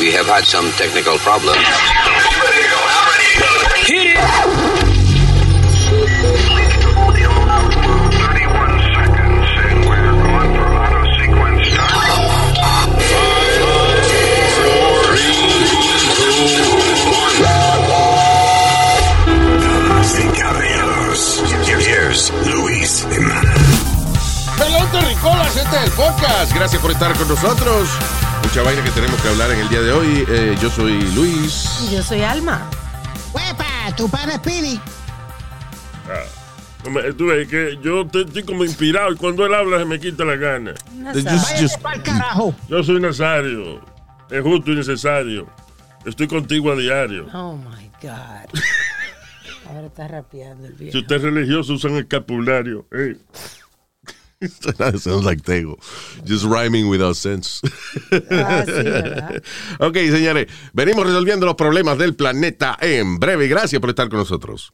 We have had some technical problems. Hit it! Luis Jiménez. Pelón este es el podcast. Gracias por estar con nosotros. Mucha vaina que tenemos que hablar en el día de hoy. Eh, yo soy Luis. Y yo soy Alma. ¡Huepa! Tu padre Speedy. Hombre, Tú ves que yo te- estoy como inspirado y cuando él habla se me quita la gana. Just- just- pa'l carajo. Yo soy Nazario. Es justo y necesario. Estoy contigo a diario. Oh my God. Ahora está rapeando el Si viejo. usted es religioso, usan escapulario. Eh, That sounds like Tego. Just rhyming without sense. Ah, sí, ¿verdad? ok, señores. Venimos resolviendo los problemas del planeta en breve. Gracias por estar con nosotros.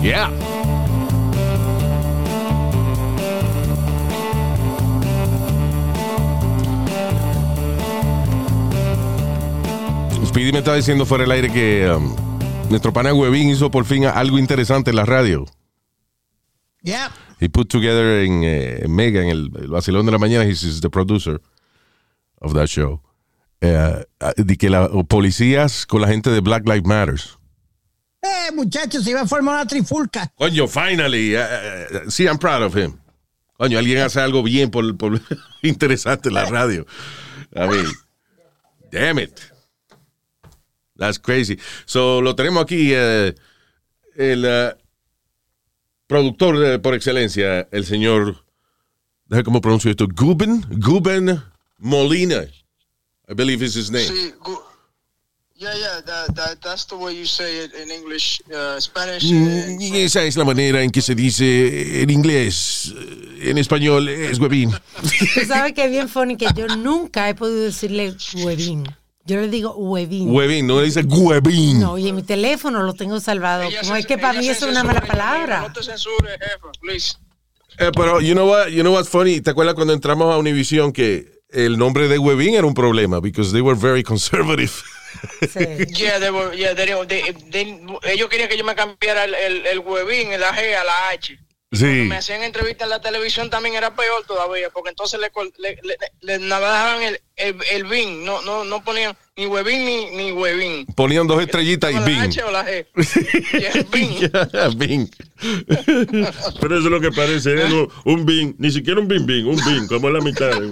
Yeah. Speedy me estaba diciendo fuera del aire que um, nuestro pana Huevín hizo por fin algo interesante en la radio. Yeah. He put together en, eh, en Mega, en el, el vacilón de la mañana, he's, the producer of that show. Eh, de que los policías con la gente de Black Lives Matters. Eh, muchachos, se iba a formar una trifulca. Coño, finally. eh, eh, sí, I'm proud of him. Coño, alguien hace algo bien por, por interesante en la radio. I mean, damn it. That's crazy. So, lo tenemos aquí, eh, el eh, productor de- por excelencia, el señor, déjame cómo pronuncio esto, Guben, Guben Molina. I believe is his name. Go, yeah, yeah, that, that that's the way you say it in English, uh, Spanish. and Mm, Esa es la manera en que se dice en inglés. Eh, En español es huevín. Tú sabes que es bien funny que yo nunca he podido decirle huevín. Yo le digo huevín. Huevín, no dice huevín. No, y en mi teléfono lo tengo salvado. Ella Como se- es que para mí es una mala palabra. No te censures, jefa, please. Eh, pero, you know what, you know what's funny? ¿Te acuerdas cuando entramos a Univision que el nombre de Huevín era un problema? Because they were very conservative. Sí. Yeah, they were, yeah, they, they, they- ellos querían que yo me cambiara el, el, el huevín, la G a la H. Sí. Me hacían entrevistas en la televisión también era peor todavía, porque entonces le, le, le, le navajaban el, el, el bin, no, no, no ponían ni huevín ni, ni huevín. Ponían dos estrellitas y ¿La Bing. H o la G? Yeah, bin. Bing. Pero eso es lo que parece, es un- un bin, ni siquiera un bin bin, un bin, como la mitad.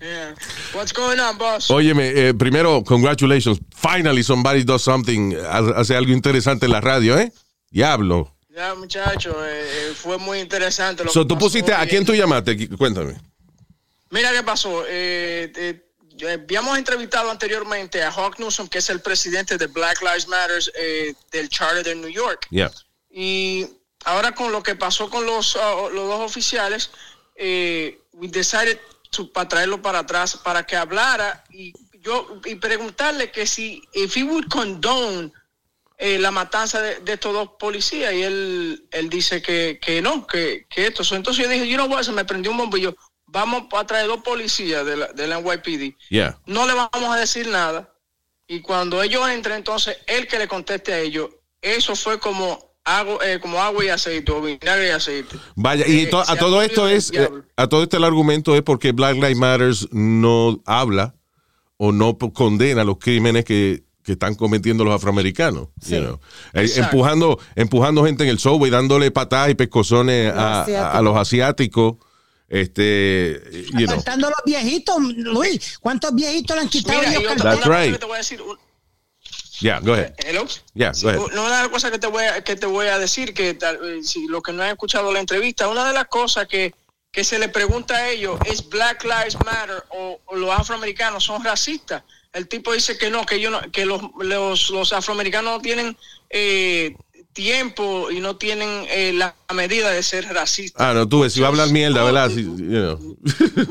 Yeah. What's going on, boss? Óyeme, eh, primero, congratulations. Finally somebody does something, ha- hace algo interesante en la radio, ¿eh? Diablo. Ya, muchacho, eh, eh, fue muy interesante. Lo So, que tú pasó pusiste, ¿a quién tú llamaste? Cuéntame. Mira qué pasó. Eh, habíamos entrevistado anteriormente a Hawk Newsom, que es el presidente de Black Lives Matter eh, del Charter de New York. Yeah. Y ahora con lo que pasó con los, ah, los dos oficiales, eh, we decided to, para traerlo para atrás para que hablara y yo y preguntarle que si if he would condone eh, la matanza de, de estos dos policías y él él dice que, que no, que, que esto. Entonces yo dije, you know what, se me prendió un bombillo. Vamos a traer dos policías de la, de la NYPD. Yeah. No le vamos a decir nada. Y cuando ellos entren, entonces él que le conteste a ellos. Eso fue como agua, eh, como agua y aceite, o vinagre y aceite. Vaya, y Eh, to- a todo esto es, eh, a todo esto el argumento es porque Black Lives Matters no habla o no condena los crímenes que, que están cometiendo los afroamericanos. you know. Eh, empujando, empujando gente en el subway, dándole patadas y pescozones a, Los a- a los asiáticos. Este, you know. Apartando los viejitos, Luis. ¿Cuántos viejitos le han quitado Mira, ellos y otra, carteras? That's una cosa right. que te voy a decir. un- Yeah, go ahead. Hello. Yeah, Sí, go ahead. Una de las cosas que te voy a, que te voy a decir, que tal, eh, si los que no han escuchado la entrevista, una de las cosas que, que se le pregunta a ellos es Black Lives Matter o, o los afroamericanos son racistas. El tipo dice que no, que ellos no, que los, los, los afroamericanos no tienen eh, tiempo y no tienen eh, la medida de ser racistas. Ah, no, tú ves, si va a hablar mierda, ¿verdad? Sí, you know.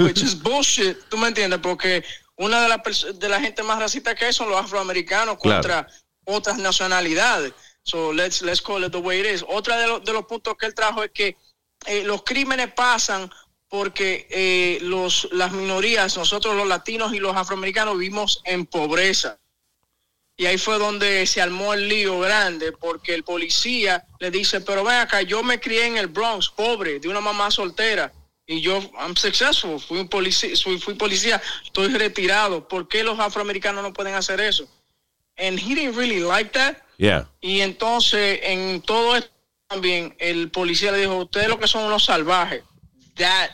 which is bullshit, tú me entiendes, porque una de las de la gente más racistas que hay son los afroamericanos Claro. contra otras nacionalidades. So let's let's call it the way it is. Otra de, los- de los puntos que él trajo es que eh, los crímenes pasan porque eh, los las minorías, nosotros los latinos y los afroamericanos vivimos en pobreza. Y ahí fue donde se armó el lío grande, porque el policía le dice, pero ven acá, yo me crié en el Bronx, pobre, de una mamá soltera, y yo, I'm successful, fui, un policía, fui, fui policía, estoy retirado, ¿por qué los afroamericanos no pueden hacer eso? And he didn't really like that. Yeah. Y entonces, en todo esto también, el policía le dijo, ustedes lo que son unos salvajes. That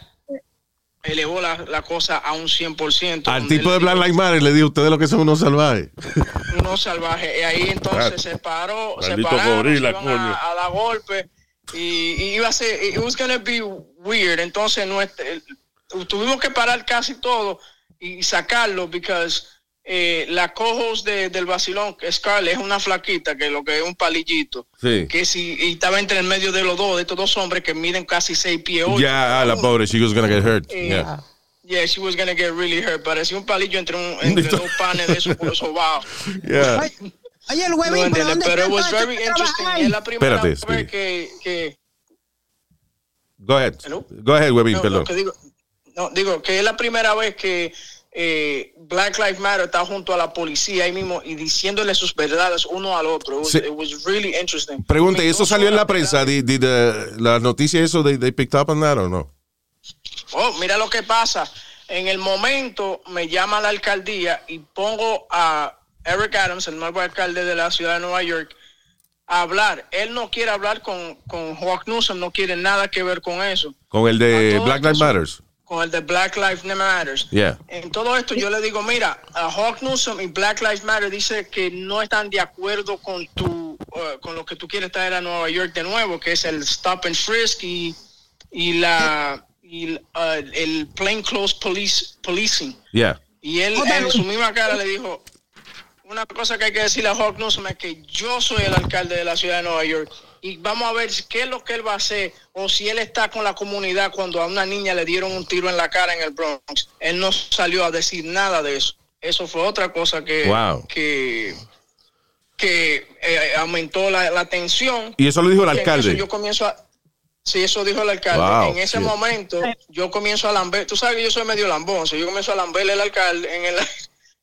elevó la, la cosa a un 100%. Al tipo de Black Lives Matter le dijo, ustedes lo que son unos salvajes. unos salvajes. Y ahí entonces se paró, se pararon, gorila, se iban a, a dar golpe y, y iba a ser, it was gonna be weird. Entonces nuestra- el- tuvimos que parar casi todo y sacarlo because eh, la cojos de, del vacilón, que Scarlett es una flaquita, que lo que es un palillito, Sí. que si y estaba entre el medio de los dos, de estos dos hombres que miden casi seis pies. Ya, ah, la pobre, she was gonna get hurt. Eh, Yeah. Yeah, she was gonna get really hurt. Parecía un palillo entre, un, entre dos panes de esos por los sobados. Yeah. Oye, el No huevín, ¿pero entiendo, dónde pero it was todo very este interesting. es la primera Espérate, vez que, que Go ahead. Hello? Go ahead, Webin, no, perdón. que digo, no, digo que es la primera vez que eh, Black Lives Matter está junto a la policía ahí mismo y diciéndole sus verdades uno al otro. It was, Sí. it was really interesting. Pregunta, ¿y eso salió en la prensa? Did, did, uh, la noticia eso, they, they picked up on that o no? Oh, mira lo que pasa. En el momento me llama la alcaldía y pongo a Eric Adams, el nuevo alcalde de la ciudad de Nueva York, a hablar. Él no quiere hablar con, con Hawk Newsom, no quiere nada que ver con eso. Con el de Black Lives Matters. Con el de Black Lives Matters. Yeah. En todo esto yo le digo, mira, a Hawk Newsom y Black Lives Matter dice que no están de acuerdo con tu, uh, con lo que tú quieres traer a Nueva York de nuevo, que es el stop and frisk y, y la y, uh, el plainclothes police policing. Yeah. Y él en su misma cara le dijo, una cosa que hay que decirle a Hawk Newsom es que yo soy el alcalde de la ciudad de Nueva York y vamos a ver qué es lo que él va a hacer o si él está con la comunidad cuando a una niña le dieron un tiro en la cara en el Bronx. Él no salió a decir nada de eso. Eso fue otra cosa que, Wow. que, que eh, aumentó la, la tensión. Y eso lo dijo el alcalde. yo comienzo a... Sí, eso dijo el alcalde. Wow, en ese sí. momento, yo comienzo a lamber. Tú sabes que yo soy medio lambón. yo comienzo a lamberle al alcalde en el,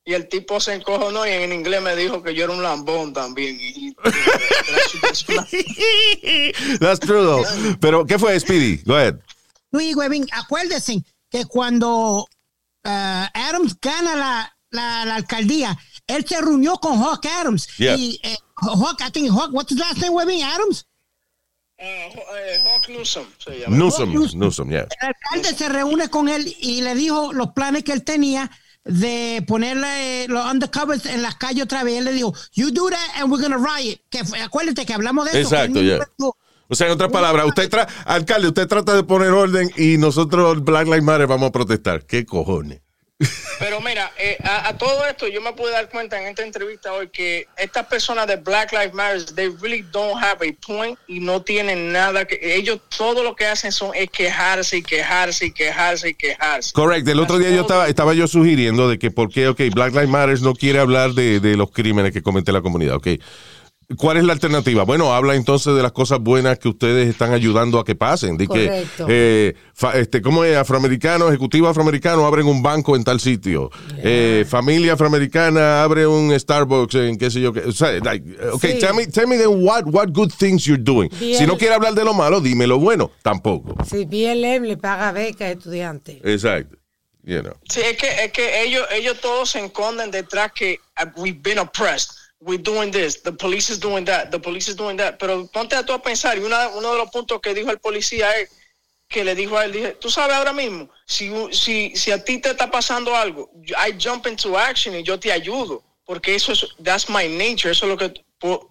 y el tipo se encojonó y en inglés me dijo que yo era un lambón también. Y, That's true, though. Pero, ¿qué fue, Speedy? Go ahead. Luis Webin, acuérdese que cuando ah, Adams gana la, la, la alcaldía, él se reunió con Hawk Adams. Yeah. Y eh, Hawk, I think Hawk, what's his last name, Webin? Adams. Ah, eh, Hawk Newsom se llama. Newsom, Newsom. Newsom, yeah. El alcalde se reúne con él y le dijo los planes que él tenía de ponerle los undercovers en las calles otra vez. Él le dijo, you do that and we're gonna riot. Que acuérdate que hablamos de eso. Exacto, ya. O sea, en otras palabras, usted tra alcalde, usted trata de poner orden y nosotros, Black Lives Matter, vamos a protestar. ¿Qué cojones? Pero mira, eh, a, todo esto yo me pude dar cuenta en esta entrevista hoy que estas personas de Black Lives Matter, they really don't have a point y no tienen nada que ellos todo lo que hacen son es quejarse y quejarse y quejarse y quejarse. Correcto. El otro día yo estaba, estaba yo sugiriendo de que por qué, ok, Black Lives Matter no quiere hablar de, de los crímenes que comete la comunidad, ok. ¿Cuál es la alternativa? Bueno, habla entonces de las cosas buenas que ustedes están ayudando a que pasen. De que, Correcto. eh, fa- este, ¿cómo es? Afroamericano, ejecutivo afroamericano, abren un banco en tal sitio. Eh, familia afroamericana abre un Starbucks en qué sé yo. qué. O sea, like, ok, Sí. tell me, tell me then what, what good things you're doing. Bien. Si no quiere hablar de lo malo, dime lo bueno. Tampoco. Si BLM le paga beca a estudiantes. Exacto. You know. Sí, es que, es que ellos, ellos todos se esconden detrás que uh, we've been oppressed. We're doing this. The police is doing that. The police is doing that. Pero ponte a tú a pensar. Y una, uno de los puntos que dijo el policía es que le dijo a él, dije, tú sabes ahora mismo, si, si, si a ti te está pasando algo, I jump into action y yo te ayudo. Porque eso es, that's my nature. Eso es lo que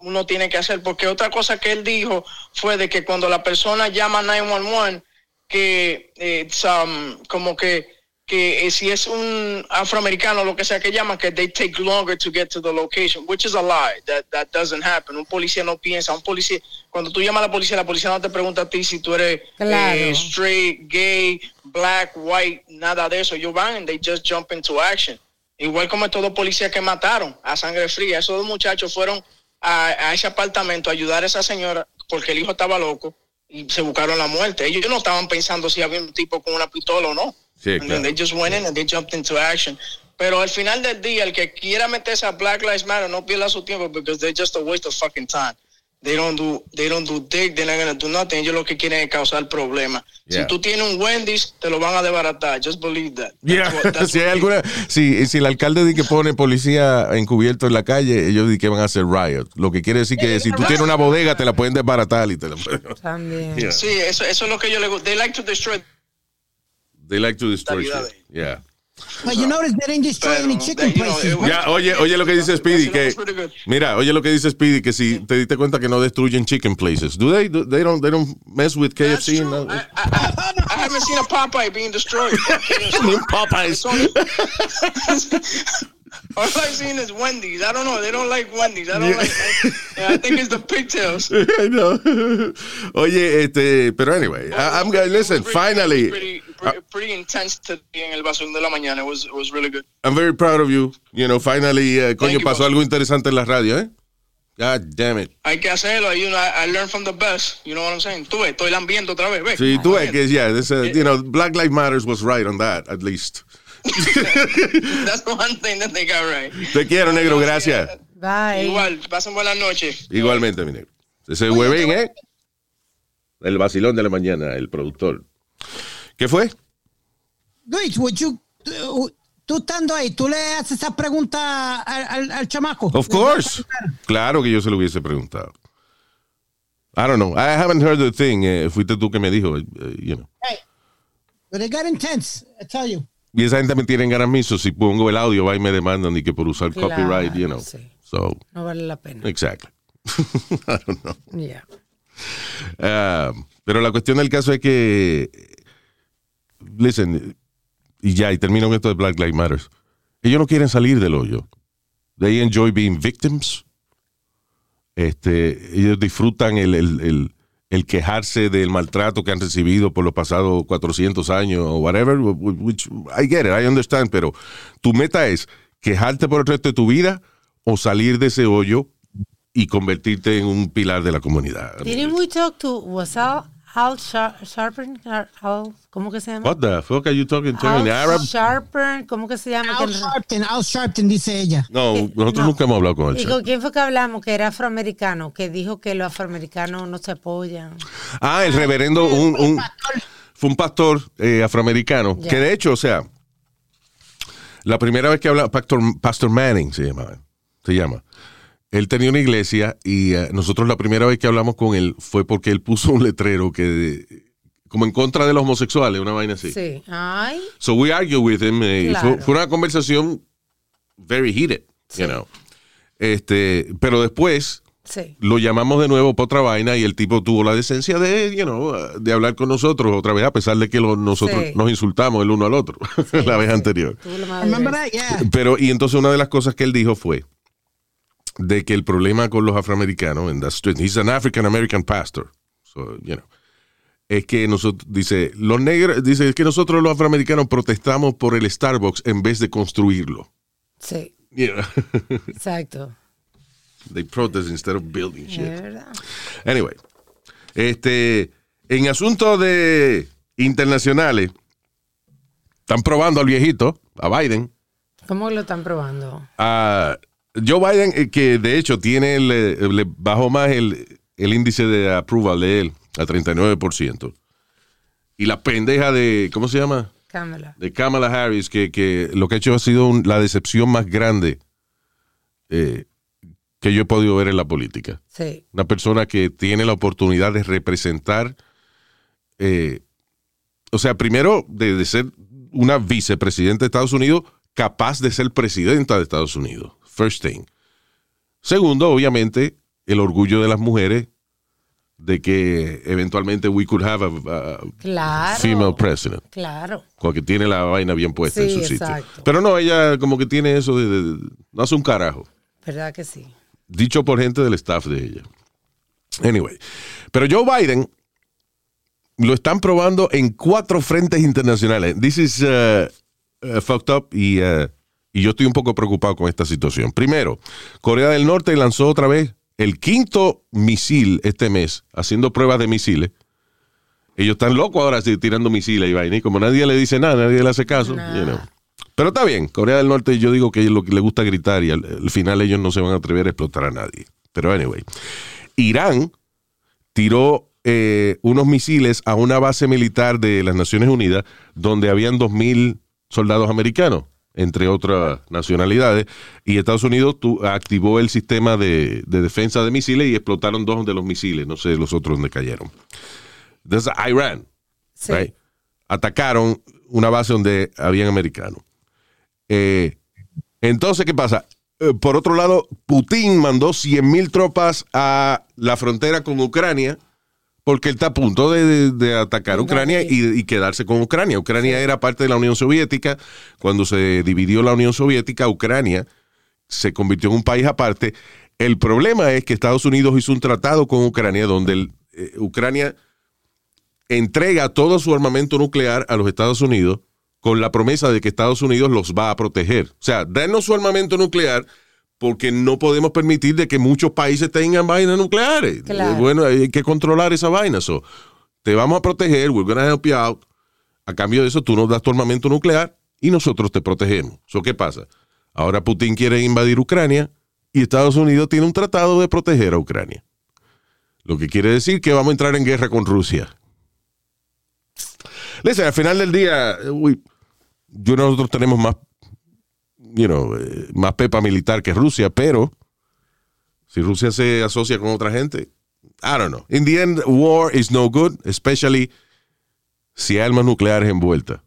uno tiene que hacer. Porque otra cosa que él dijo fue de que cuando la persona llama 911, que eh, it's, um, como que que eh, si es un afroamericano lo que sea que llaman que they take longer to get to the location which is a lie that that doesn't happen un policía no piensa un policía cuando tú llamas a la policía la policía no te pregunta a ti si tú eres Claro. eh, straight gay black white nada de eso ellos van and they just jump into action Igual como estos dos policías que mataron a sangre fría. Esos dos muchachos fueron a, a ese apartamento a ayudar a esa señora porque el hijo estaba loco y se buscaron la muerte. Ellos no estaban pensando si había un tipo con una pistola o no. Sí, And then claro. they just went in and they jumped into action. Pero al final del día, el que quiera meterse a Black Lives Matter no pierda su tiempo because they're just a waste of fucking time. They don't do, they don't do dick, they're not gonna do nothing. Ellos lo que quieren es causar problemas. Yeah. Si tú tienes un Wendy's, te lo van a desbaratar. Just believe that. Yeah. That's what- that's si hay alguna, si, si el alcalde dice que pone policía encubierto en la calle, ellos dicen que van a hacer riot. Lo que quiere decir que si tú tienes una bodega, te la pueden desbaratar y te la. También. Yeah. Sí, eso, eso es lo que yo le gusta. They like to destroy. They like to destroy shit. Yeah. But you notice they didn't destroy Pero, any chicken they- you know, places. it- Ya, oye, oye lo que dice Speedy, que mira, oye lo que dice Speedy, que si te diste cuenta que no destruyen chicken places. Do they? Do- they don't. They don't mess with That's KFC. no? I, I, I, I haven't seen a Popeye being destroyed. Popeyes. All I've seen is Wendy's. I don't know. They don't like Wendy's. I don't like. I, I think it's the pigtails. I know. Oye, este, pero anyway, I, I'm gonna listen. Pretty- Finally, pretty, pretty, pretty intense today en el basón de la mañana. It was, it was really good. I'm very proud of you. You know, finally, eh, coño, you, pasó boss. algo interesante en la radio, ¿eh? God damn it. Hay que hacerlo. You know, I, I learned from the best. You know what I'm saying? Tú ves, estoy lambiendo otra vez. ¿ves? Sí, tú ves que, yeah, this, uh, you know, Black Lives Matters was right on that, at least. That's the one thing that they got right. Te quiero, negro, gracias. Bye. Igual, pasen buenas noches. Igualmente, mi negro. Ese huevín, ¿eh? El vacilón de la mañana, el productor. ¿Qué fue? Luis, would you, uh, tú estando ahí, tú le haces esa pregunta al, al- al chamaco. Of course. Claro que yo se lo hubiese preguntado. I don't know. I haven't heard the thing. Eh, fuiste tú que me dijo, eh, you know. Hey, but it got intense, I tell you. Y esa gente me tiene garamizo. Si pongo el audio, va y me demandan y que por usar Claro, copyright, you know. sí. So, No vale la pena. exactly. I don't know. Yeah. Ah, pero la cuestión del caso es que, listen, y ya, y termino con esto de Black Lives Matter. Ellos no quieren salir del hoyo. They enjoy being victims. Este, ellos disfrutan el, el- el- quejarse del maltrato que han recibido por los pasados 400 años o whatever, which I get it, I understand, pero tu meta es quejarte por el resto de tu vida o salir de ese hoyo y convertirte en un pilar de la comunidad. Didn't we talk to, Al Shar- Sharpen? Al- ¿Cómo que se llama? What the fuck are you talking to Al in Arab? Sharpen, ¿cómo que se llama? Al Sharpton, Al Sharpton, dice ella. No, nosotros no. nunca hemos hablado con ¿Y él. con quién fue que hablamos? Que era afroamericano, que dijo que los afroamericanos no se apoyan. Ah, el reverendo, un, un- fue un pastor eh, afroamericano, que de hecho, o sea, la primera vez que habla, Pastor, Pastor Manning se llama, se llama. Él tenía una iglesia y eh, nosotros la primera vez que hablamos con él fue porque él puso un letrero que, como en contra de los homosexuales, una vaina así. Sí. Ay, So we argue with him. eh, Claro. fue, fue una conversación very heated, Sí. you know. Este, pero después sí. lo llamamos de nuevo para otra vaina y el tipo tuvo la decencia de, you know, uh, de hablar con nosotros otra vez, a pesar de que lo- nosotros Sí. nos insultamos el uno al otro la vez anterior. Pero, y entonces una de las cosas que él dijo fue de que el problema con los afroamericanos, and that's he's an African American pastor, so, you know, es que nosotros, dice, los negros, dice, es que nosotros los afroamericanos protestamos por el Starbucks en vez de construirlo. Sí, You know? exacto. They protest instead of building shit. Es verdad. Anyway, este, en asuntos de internacionales, están probando al viejito, a Biden, ¿Cómo lo están probando? a Joe Biden, eh, que de hecho tiene, el, eh, le bajó más el, el índice de approval de él a 39%. Y la pendeja de, ¿cómo se llama? Cámara. De Kamala Harris, que, que lo que ha hecho ha sido un- la decepción más grande eh, que yo he podido ver en la política. Sí, Una persona que tiene la oportunidad de representar, eh, o sea, primero de, de ser una vicepresidenta de Estados Unidos capaz de ser presidenta de Estados Unidos. First thing. Segundo, obviamente, el orgullo de las mujeres de que eventualmente we could have a, a claro. female president. Claro. Porque tiene la vaina bien puesta en Sí, su sitio. Pero no, ella como que tiene eso de, de- no hace un carajo ¿Verdad que sí? dicho por gente del staff de ella. Anyway, pero Joe Biden lo están probando en cuatro frentes internacionales. This is uh, uh, fucked up y uh, Y yo estoy un poco preocupado con esta situación. Primero, Corea del Norte lanzó otra vez el quinto misil este mes, haciendo pruebas de misiles. Ellos están locos ahora tirando misiles y vaina. Y como nadie le dice nada, nadie le hace caso. you know. Pero está bien, Corea del Norte yo digo que es lo que le gusta gritar y al, al final ellos no se van a atrever a explotar a nadie. Pero anyway, Irán tiró eh, unos misiles a una base militar de las Naciones Unidas donde habían 2.000 soldados americanos, entre otras nacionalidades, y Estados Unidos tu- activó el sistema de, de defensa de misiles y explotaron dos de los misiles, no sé los otros donde cayeron. Entonces, Irán, Sí. right? atacaron una base donde habían americanos. Eh, entonces, ¿qué pasa? Eh, por otro lado, Putin mandó 100 mil tropas a la frontera con Ucrania porque él está a punto de, de- de atacar Ucrania y, y quedarse con Ucrania. Ucrania era parte de la Unión Soviética. Cuando se dividió la Unión Soviética, Ucrania se convirtió en un país aparte. El problema es que Estados Unidos hizo un tratado con Ucrania donde el- eh, Ucrania entrega todo su armamento nuclear a los Estados Unidos con la promesa de que Estados Unidos los va a proteger. O sea, denos su armamento nuclear porque no podemos permitir de que muchos países tengan vainas nucleares. Claro. Eh, Bueno, hay que controlar esa vaina. So, te vamos a proteger, we're gonna help you out. A cambio de eso, tú nos das tu armamento nuclear y nosotros te protegemos. So, ¿Qué pasa? Ahora Putin quiere invadir Ucrania y Estados Unidos tiene un tratado de proteger a Ucrania. Lo que quiere decir que vamos a entrar en guerra con Rusia. Listen, al final del día, we- yo nosotros tenemos más, you know, eh, más pepa militar que Rusia, pero si Rusia se asocia con otra gente, I don't know. In the end, war is no good, especially si hay armas nucleares envueltas.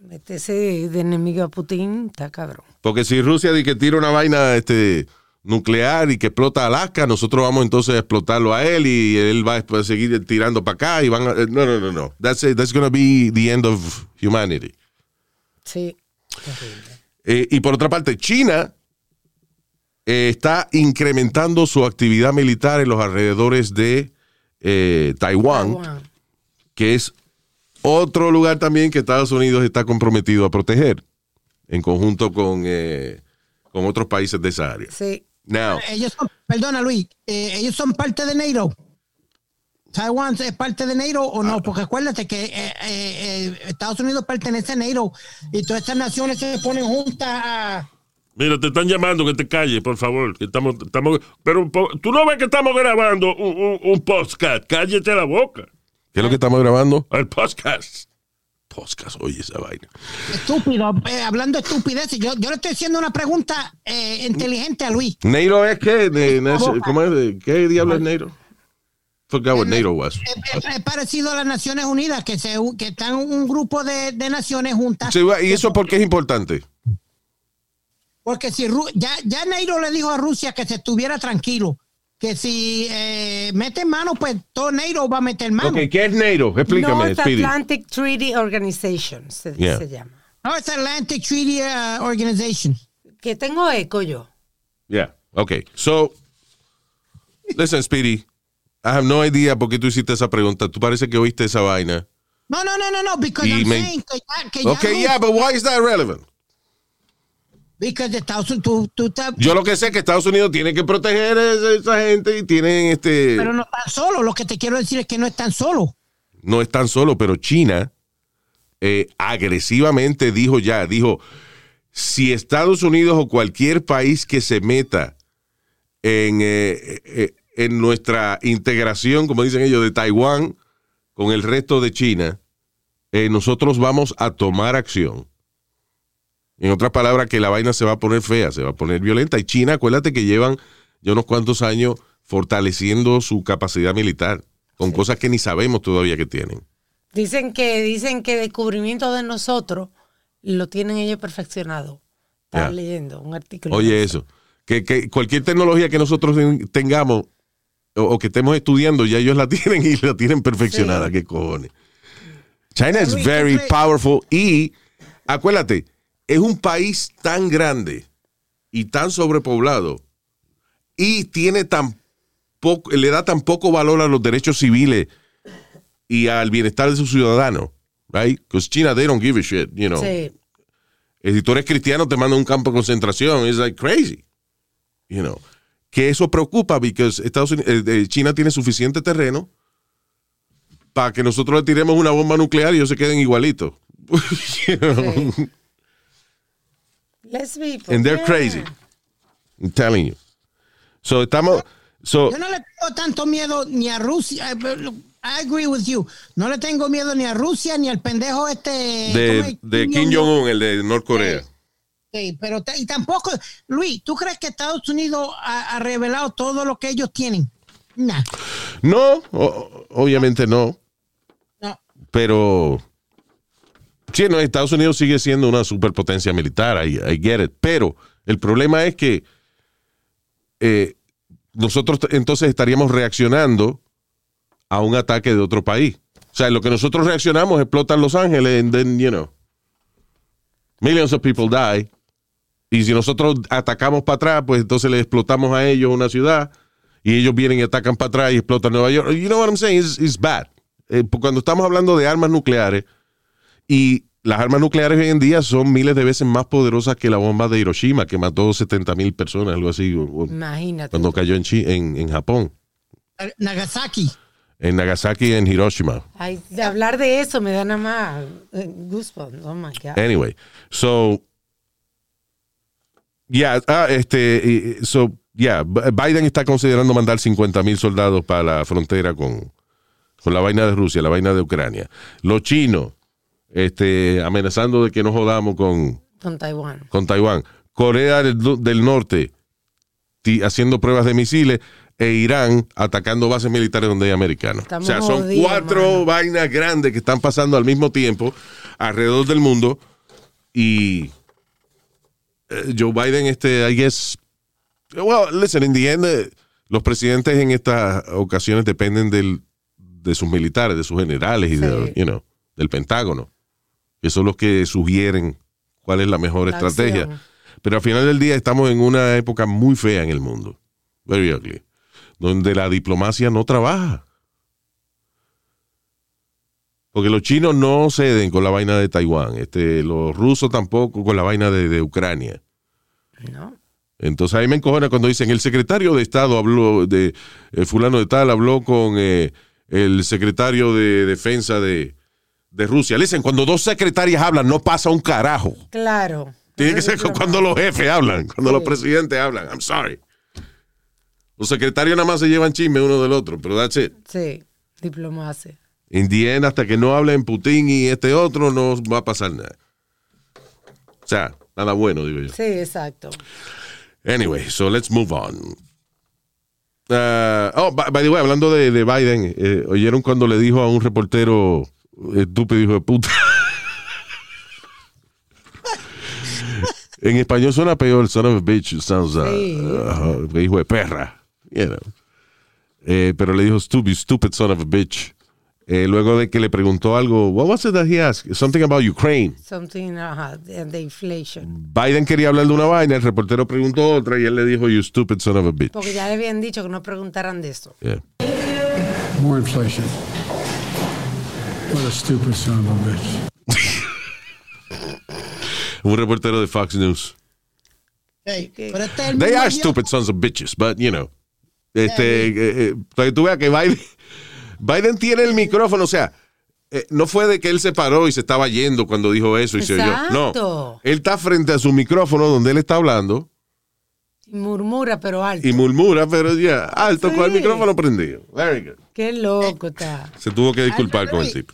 Meterse de enemigo a Putin está cabrón. Porque si Rusia dice que tira una vaina este, nuclear y que explota Alaska, nosotros vamos entonces a explotarlo a él y él va a seguir tirando para acá y van a, eh, no, no, no, no. That's, it. That's gonna be the end of humanity. Sí. Eh, y por otra parte, China eh, está incrementando su actividad militar en los alrededores de eh, Taiwán, Taiwán. que es otro lugar también que Estados Unidos está comprometido a proteger, en conjunto con, eh, con otros países de esa área. Sí. Now, Ellos son, perdona Luis, eh, ellos son parte de NATO. Taiwán es parte de NATO o Ah. no, porque acuérdate que eh, eh, eh, Estados Unidos pertenece a NATO y todas estas naciones se ponen juntas a... Mira, te están llamando que te calles, por favor. Que estamos, estamos, pero tú no ves que estamos grabando un, un, un podcast. Cállate la boca. ¿qué es lo que estamos grabando? El podcast. Podcast, oye esa vaina. Estúpido, eh, hablando de estupideces. Yo, yo le estoy haciendo una pregunta eh, inteligente a Luis. ¿NATO es qué? De- ¿Cómo es? ¿Qué diablo es NATO? Forgot what NATO was. Es, es- es parecido a las Naciones Unidas, que, se, que están un grupo de, de naciones juntas. Sí, ¿Y eso por qué es importante? Porque si Ru- ya, ya NATO le dijo a Rusia que se estuviera tranquilo, que si eh, mete mano, pues todo NATO va a meter mano. Ok, ¿qué es NATO? Explícame, North Speedy. Atlantic Treaty Organization se, Yeah. se llama. No, es Atlantic Treaty uh, Organization. Que tengo eco yo. Yeah. Okay. So, listen, Speedy. I have no idea por qué tú hiciste esa pregunta. Tú parece que oíste esa vaina. No, no, no, no, no, because Y I'm me- saying que ya, que ya Okay, Rusia- yeah, but why is that relevant? because Estados Unidos, tú, tú estás- Yo lo que sé es que Estados Unidos tiene que proteger a esa, gente y tienen este. pero no están solos. Lo que te quiero decir es que no están solos. no están solo, pero China eh, agresivamente dijo ya, dijo, si Estados Unidos o cualquier país que se meta en, eh, eh, en nuestra integración, como dicen ellos, de Taiwán con el resto de China, eh, nosotros vamos a tomar acción. En otras palabras, que la vaina se va a poner fea, se va a poner violenta. Y China, acuérdate que llevan ya unos cuantos años fortaleciendo su capacidad militar con cosas que ni sabemos todavía que tienen. Dicen que, dicen que descubrimiento de nosotros lo tienen ellos perfeccionado. Estaba leyendo un artículo. Oye, eso. Que, que cualquier tecnología que nosotros ten- tengamos o, o que estemos estudiando, ya ellos la tienen y la tienen perfeccionada. Sí. ¿Qué cojones? China is Luis, very ¿tú crees- powerful y, acuérdate, es un país tan grande y tan sobrepoblado y tiene tan poco, le da tan poco valor a los derechos civiles y al bienestar de sus ciudadanos, right? Because China, they don't give a shit, you know. Sí. Eh, Si tú eres cristiano, te mandan un campo de concentración. It's like crazy. You know. Que eso preocupa porque Estados Unidos, eh, eh, China tiene suficiente terreno para que nosotros le tiremos una bomba nuclear y ellos se queden igualitos. You know? Sí. Let's be And they're yeah. crazy. I'm telling you. So estamos. So, Yo no le tengo tanto miedo ni a Rusia. eh, I agree with you. No le tengo miedo ni a Rusia ni al pendejo este. de Kim Jong-un, el de Norcorea. Sí, pero y tampoco, Luis, ¿tú crees que Estados Unidos ha, ha revelado todo lo que ellos tienen? Nah, No, o- obviamente no. no. Pero. Sí, no, Estados Unidos sigue siendo una superpotencia militar, I, I get it. Pero el problema es que eh, nosotros entonces estaríamos reaccionando a un ataque de otro país. O sea, en lo que nosotros reaccionamos explotan Los Ángeles and then, you know, millions of people die. Y si nosotros atacamos para atrás, pues entonces le explotamos a ellos una ciudad y ellos vienen y atacan para atrás y explotan Nueva York. You know what I'm saying? It's, it's bad. Eh, cuando estamos hablando de armas nucleares y las armas nucleares hoy en día son miles de veces más poderosas que la bomba de Hiroshima que mató 70 mil personas, algo así, Imagínate. cuando cayó en, Chi- en, en Japón, Nagasaki. en Nagasaki y en Hiroshima. Ay, de hablar de eso me da nada más eh, goosebumps. Oh my God. Anyway, so yeah, ah, este, so yeah, Biden está considerando mandar 50 mil soldados para la frontera con, con la vaina de Rusia, la vaina de Ucrania. Los chinos, este, amenazando de que no jodamos con, Con Taiwán. con Taiwán. Corea del, del Norte haciendo pruebas de misiles e Irán atacando bases militares donde hay americanos. Estamos o sea, son jodidos, cuatro mano. vainas grandes que están pasando al mismo tiempo alrededor del mundo y Joe Biden, este, I guess, well, listen, in the end, eh, los presidentes en estas ocasiones dependen del, de sus militares, de sus generales y de, you know, del Pentágono, que son los que sugieren cuál es la mejor La estrategia. acción. Pero al final del día estamos en una época muy fea en el mundo. Very ugly. Donde la diplomacia no trabaja. Porque los chinos no ceden con la vaina de Taiwán. Este, los rusos tampoco con la vaina de, de Ucrania. ¿No? Entonces ahí me encojona cuando dicen el secretario de Estado habló de eh, fulano de tal habló con eh, el secretario de defensa de, de Rusia. Le dicen cuando dos secretarias hablan no pasa un carajo. Claro. Tiene que ser cu- cuando los jefes hablan, cuando los presidentes hablan. I'm sorry. Los secretarios nada más se llevan chisme uno del otro, pero that's it. Sí, diplomacia. In the end, hasta que no hablen Putin y este otro, no va a pasar nada. O sea, nada bueno, digo yo. Sí, exacto. Anyway, so let's move on. Uh, oh, by, by the way, hablando de, de Biden, eh, ¿oyeron cuando le dijo a un reportero estúpido hijo de puta? en español suena peor, son of a bitch, sounds, uh, uh, hijo de perra, you know. Eh, pero le dijo stupid, stupid son of a bitch. Eh, luego de que le preguntó algo, what was it that he asked? Something about Ukraine. Something, ajá, de, de inflation. Biden quería hablar de una vaina, el reportero preguntó otra y él le dijo, you stupid son of a bitch. Porque ya le habían dicho que no preguntaran de eso. Yeah. More inflation. What a stupid son of a bitch. Un reportero de Fox News. Hey, pero este es el They are stupid sons of bitches, but you know. Este, eh, eh, para que tú veas que Biden, Biden tiene el micrófono, o sea, eh, no fue de que él se paró y se estaba yendo cuando dijo eso y se oyó. No. Él está frente a su micrófono donde él está hablando Y murmura, pero alto. y murmura, pero ya, alto con el Sí. micrófono prendido. Very good. Qué loco está. Se tuvo que disculpar con el tipo.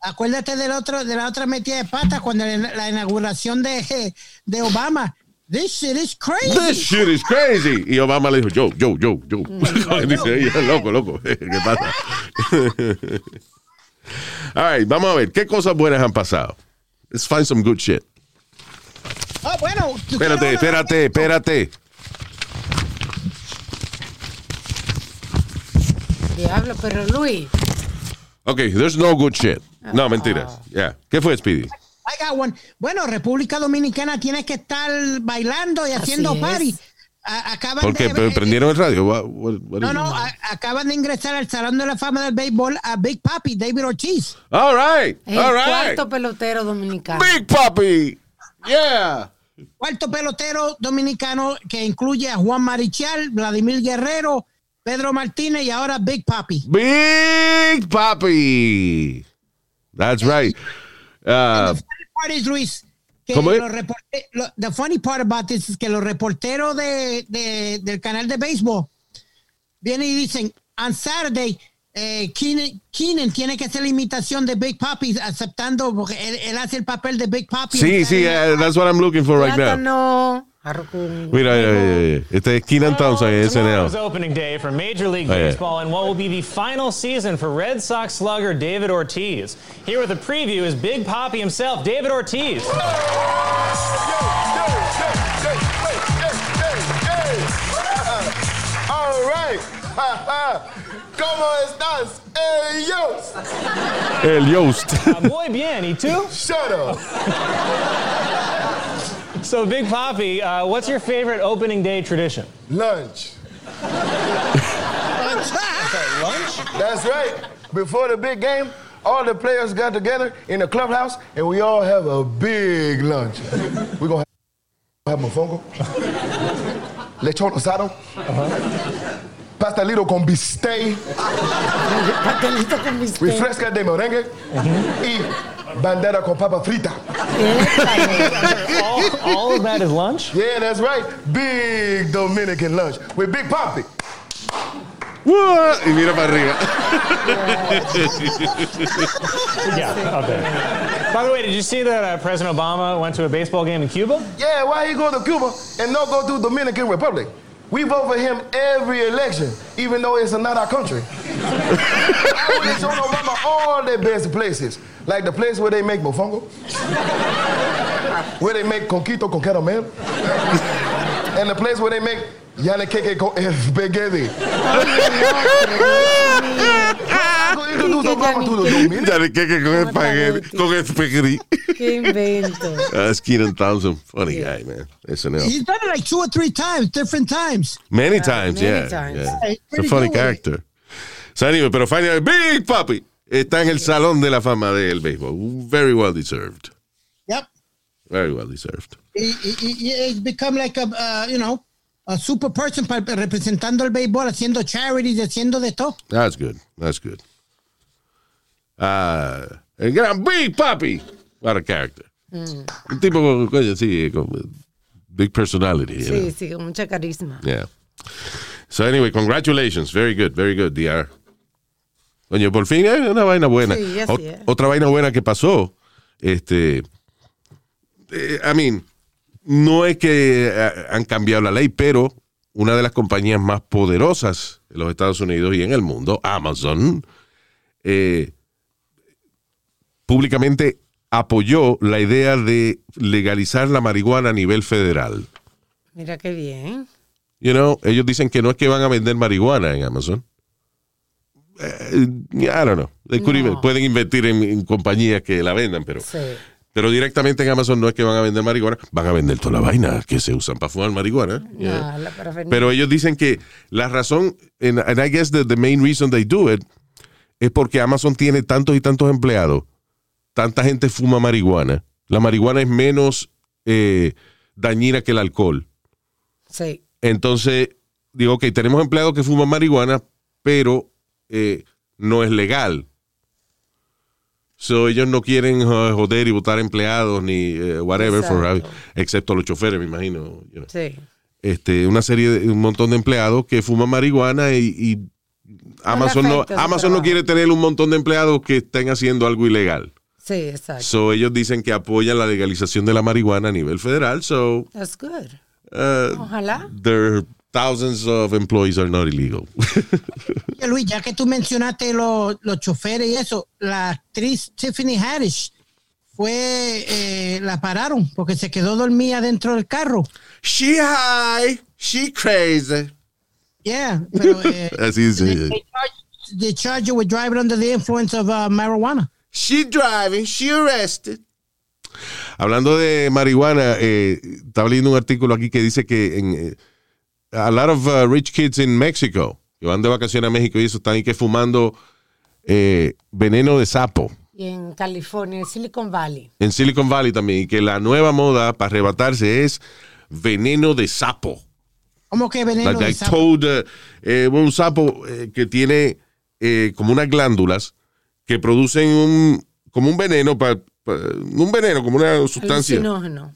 Acuérdate del otro, de la otra metida de pata cuando la, la inauguración de, de Obama. This shit is crazy. This shit is crazy. Y Obama le dijo, yo, yo, yo, yo. Dice ella, loco, loco. ¿Qué pasa? All right, vamos a ver. ¿Qué cosas buenas han pasado? Let's find some good shit. Ah, bueno. ¿tú Espérate, espérate, espérate. Diablo, pero Luis. Ok, there's no good shit. No, mentiras. Yeah. ¿Qué fue, Speedy? I got one. Bueno, República Dominicana tiene que estar bailando y haciendo party. Acaban ¿Por qué? de, ¿Prendieron el radio? What- what- what No, no, a- acaban de ingresar al Salón de la Fama del Béisbol a Big Papi, David Ortiz. All right, all el right. cuarto pelotero dominicano. Big Papi. Yeah. Cuarto pelotero dominicano que incluye a Juan Marichal, Vladimir Guerrero, Pedro Martínez y ahora Big Papi. Big Papi. That's right. Uh, part is, Luis, que ¿Cómo es? los reporte- lo- the funny part about this es que los reporteros de, de- del canal de béisbol vienen y dicen, on Saturday, eh, Keenan, Keenan tiene que hacer la imitación de Big Papi, aceptando, porque él, él hace el papel de Big Papi. sí, sí, uh, that's what I'm looking for right now. Plátano, arroz mira. este es Keenan Thompson en Tomorrow is SNL. opening day for Major League Oh. Baseball and what will be the final season for Red Sox slugger David Ortiz. Here with a preview is Big Poppy himself, David Ortiz. All right. ¿Cómo estás? Ellos. El Yost. Uh, muy bien, ¿y tú? Shut up. So, Big Poppy, uh, what's your favorite opening day tradition? Lunch. Lunch? That's right. Before the big game, all the players got together in the clubhouse and we all have a big lunch. We're going to have mofongo, lechón asado, pastelito con bistec, pastelito con bistec. refresca de merengue y bandera con papa frita. all, all of that is lunch? Yeah, that's right. Big Dominican lunch with Big Poppy. What? Y mira para arriba. Yeah, okay. By the way, did you see that uh, President Obama went to a baseball game in Cuba? Yeah, why he go to Cuba and not go to Dominican Republic? We vote for him every election, even though it's not our country. I went to show Obama all the best places, like the place where they make mofongo, where they make conquito con caramel, and the place where they make yanaqueque con spaghetti. I introduce to the Dominican. Dale, que, que con espagueti. Con espagueti. Qué invento. Ah, That's Keenan Thompson. Funny guy, man. SNL. He's done it like two or three times, different times. Many times, many yeah. times. yeah. Hey, It's a funny good with it. character. So anyway, pero finally, Big Papi está en el salón de la fama del béisbol. Very well deserved. Yep. Very well deserved. He, he, he- he's become like a, uh, you know, a super person pa- representando el béisbol, haciendo charities, haciendo de todo. That's good. That's good. Ah, el gran Big Papi. What a character. Mm. Un tipo, con- coño, sí, con big personality. you know. Sí, sí, con mucha carisma. Yeah. So anyway, congratulations. Very good, very good, DR. Coño, por fin es una vaina buena. Sí, Ot- es. Otra vaina buena que pasó, este, eh, I mean, no es que eh, han cambiado la ley, pero una de las compañías más poderosas en los Estados Unidos y en el mundo, Amazon, eh, públicamente apoyó la idea de legalizar la marihuana a nivel federal. Mira qué bien. You know, ellos dicen que no es que van a vender marihuana en Amazon. Eh, I don't know. They could No. even- pueden invertir en, en compañías que la vendan, pero, Sí. pero directamente en Amazon no es que van a vender marihuana, van a vender toda la vaina que se usan para fumar marihuana. Yeah. La parafernalia. Pero ellos dicen que la razón, and, and I guess the, the main reason they do it, es porque Amazon tiene tantos y tantos empleados, tanta gente fuma marihuana. La marihuana es menos eh, dañina que el alcohol. Sí. Entonces, digo, ok, tenemos empleados que fuman marihuana, pero eh, no es legal. So, ellos no quieren uh, joder y votar empleados ni eh, whatever, for, excepto los choferes, me imagino. you know. Sí. Este, una serie de un montón de empleados que fuman marihuana y, y Amazon, no, Amazon no quiere tener un montón de empleados que estén haciendo algo ilegal. Sí, exacto. So, ellos dicen que apoyan la legalización de la marihuana a nivel federal. So, That's good. uh, Ojalá. Thousands of employees are not illegal. Luis, ya que tú mencionaste los, los choferes y eso, la actriz Tiffany Haddish fue, eh, la pararon porque se quedó dormida dentro del carro. she high, she crazy. Yeah, pero eh, Así es. they, eh, they her with driving under the influence of uh, marijuana. She driving, she arrested. Hablando de marihuana, eh, estaba leyendo un artículo aquí que dice que en, eh, a lot of uh, rich kids in Mexico, que van de vacaciones a México y eso, están ahí que fumando eh, veneno de sapo. Y en California, en Silicon Valley. en Silicon Valley también, y que la nueva moda para arrebatarse es veneno de sapo. ¿Cómo que veneno? Like, de like sapo? toad, eh, eh, un sapo eh, que tiene eh, como unas glándulas que producen un, como un veneno, pa- pa- un veneno, como una sustancia. Alucinógeno.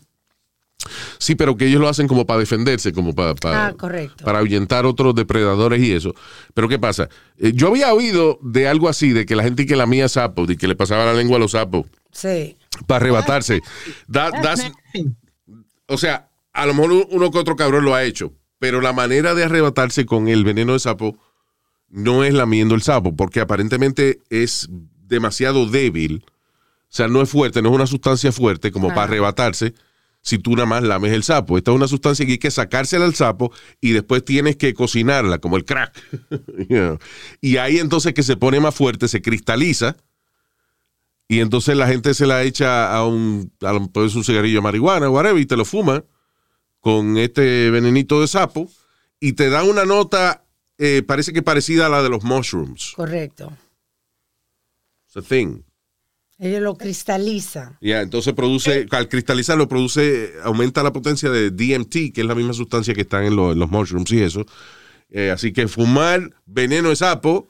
Sí, pero que ellos lo hacen como para defenderse, como para, para, Ah, correcto. para ahuyentar otros depredadores y eso. Pero ¿qué pasa? Eh, yo había oído de algo así, de que la gente que lamía sapos, de que le pasaba la lengua a los sapos Sí. para arrebatarse. That- that's- o sea, a lo mejor uno que otro cabrón lo ha hecho, pero la manera de arrebatarse con el veneno de sapo no es lamiendo el sapo, porque aparentemente es demasiado débil. O sea, no es fuerte, no es una sustancia fuerte como para arrebatarse si tú nada más lames el sapo. Esta es una sustancia que hay que sacársela al sapo y después tienes que cocinarla, como el crack. You know. Y ahí entonces que se pone más fuerte, se cristaliza. Y entonces la gente se la echa a un, a un, pues, un cigarrillo de marihuana, whatever, y te lo fuma con este venenito de sapo y te da una nota, eh, parece que parecida a la de los mushrooms. Correcto. It's a thing. Ellos lo cristalizan. Ya, entonces produce, al cristalizarlo, produce, aumenta la potencia de DMT, que es la misma sustancia que está en, lo- en los mushrooms y eso. Eh, así que fumar veneno de sapo